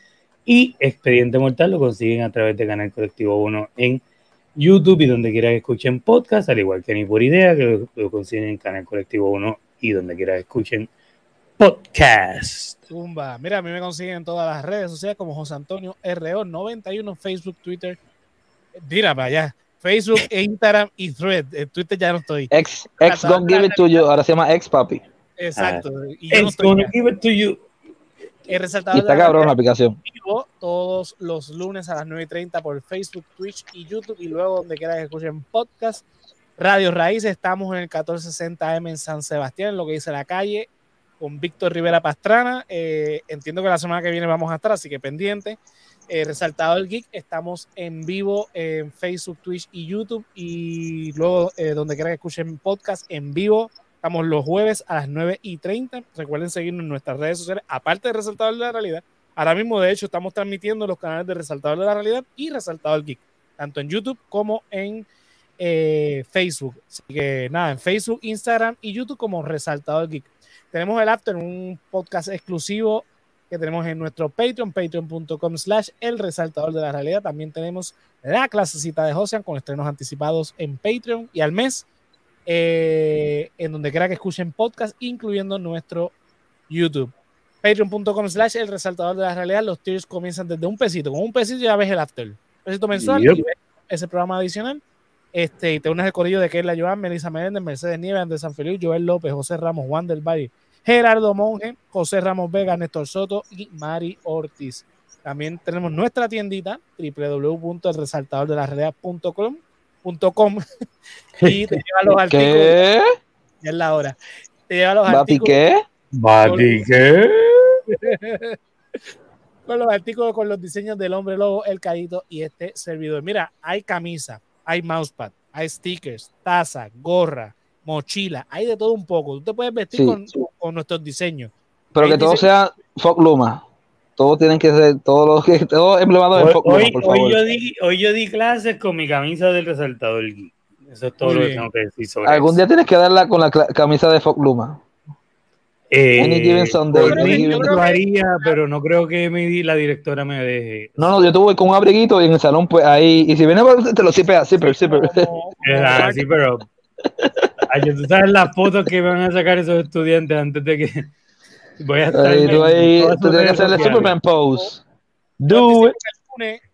C: Y Expediente Mortal lo consiguen a través de Canal Colectivo 1 en YouTube y donde quiera que escuchen podcast, al igual que Ni Por Idea, que lo, lo consiguen en Canal Colectivo 1 y donde quiera que escuchen podcast.
A: Zumba. Mira, a mí me consiguen en todas las redes sociales como José Antonio RO91, Facebook, Twitter. Mira para allá. Facebook, Instagram y Thread. En Twitter ya no estoy.
B: Ex, ex don't give it to you. Ahora se llama ex papi.
A: Exacto. Y no estoy
C: gonna
A: ya.
C: give it to you.
A: He resaltado
B: Y está cabrón la aplicación.
A: vivo todos los lunes a las 9 y 30 por Facebook, Twitch y YouTube y luego donde quiera que escuchen podcast. Radio Raíz, estamos en el 1460M en San Sebastián, en lo que dice la calle, con Víctor Rivera Pastrana. Eh, entiendo que la semana que viene vamos a estar, así que pendiente. eh, Resaltado el Geek. Estamos en vivo en Facebook, Twitch y YouTube. Y luego, eh, donde quiera que escuchen podcast en vivo, estamos los jueves a las 9 y 30. Recuerden seguirnos en nuestras redes sociales, aparte de Resaltador de la Realidad. Ahora mismo, de hecho, estamos transmitiendo los canales de Resaltador de la Realidad y Resaltador Geek, tanto en YouTube como en eh, Facebook. Así que nada, en Facebook, Instagram y YouTube como Resaltador Geek. Tenemos el After, un podcast exclusivo que tenemos en nuestro Patreon, patreon.com slash el resaltador de la realidad. También tenemos la clasecita de Josean con estrenos anticipados en Patreon y al mes, eh, en donde quiera que escuchen podcast, incluyendo nuestro YouTube. Patreon.com slash el resaltador de la realidad. Los tiers comienzan desde un pesito. Con un pesito ya ves el after. Un pesito mensual
C: Yep.
A: y ves ese programa adicional. Este, y te unes el corillo de Keila Joan, Melissa Menéndez, Mercedes Nieves, Andrés San Feliu, Joel López, José Ramos, Juan del Valle, Gerardo Monge, José Ramos Vega, Néstor Soto y Mari Ortiz. También tenemos nuestra tiendita www.elresaltadordelarealidad.com .com, [laughs] y te lleva los artículos.
B: ¿Qué?
A: Ya es la hora. Te lleva los
B: ¿Bati
A: artículos
B: qué?
C: Bati, ¿qué?
A: con los artículos con los diseños del hombre lobo, el caído y este servidor. Mira, hay camisa, hay mousepad, hay stickers, taza, gorra, mochila, hay de todo un poco. Tú te puedes vestir
B: Sí.
A: con, con nuestros diseños.
B: Pero que todo sea Foc Luma. Todos tienen que ser, todos los que, todo emblemado de
C: Hoy,
B: Luma,
C: hoy-
B: por
C: hoy
B: favor.
C: yo di, hoy yo di clases con mi camisa del resaltador. Eso es todo
A: Muy
C: lo que
A: bien.
C: tengo que decir sobre
B: Algún
C: eso.
B: día tienes que darla con la camisa de Foc Luma.
C: Eh,
B: Any given Sunday,
C: por
A: any given-
C: lo haría, pero no creo que mi, la directora me deje.
B: No, no, yo tuve con un abriguito y en el salón, pues ahí. Y si viene, pues, te lo zipea, zipper, zipper.
C: Es así, pero. Ay, tú sabes las fotos que van a sacar esos estudiantes antes de que. Voy a estar.
B: Ahí, tú ahí, tienes que hacerle. Superman pose. Do it.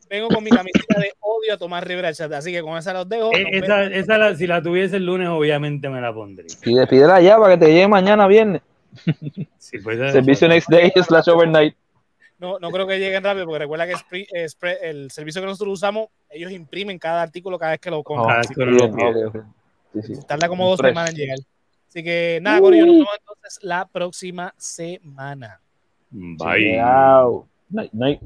A: vengo con mi camiseta de odio a tomar Rivera Chat, así que con esa los dejo.
C: Eh, Esa, esa la- si la tuviese el lunes, obviamente me la pondría.
B: Pide, pídela ya para que te llegue mañana viernes. [laughs]
C: Sí, pues,
B: Servicio next day slash overnight.
A: No, no creo que lleguen rápido, porque recuerda que eh, el servicio que nosotros usamos, ellos imprimen cada artículo cada vez que lo compran. Tarda como dos
B: Fresh.
A: semanas en llegar. Así que nada, Corillo, nos vemos entonces la próxima semana.
C: Bye.
B: Chao. Night, night.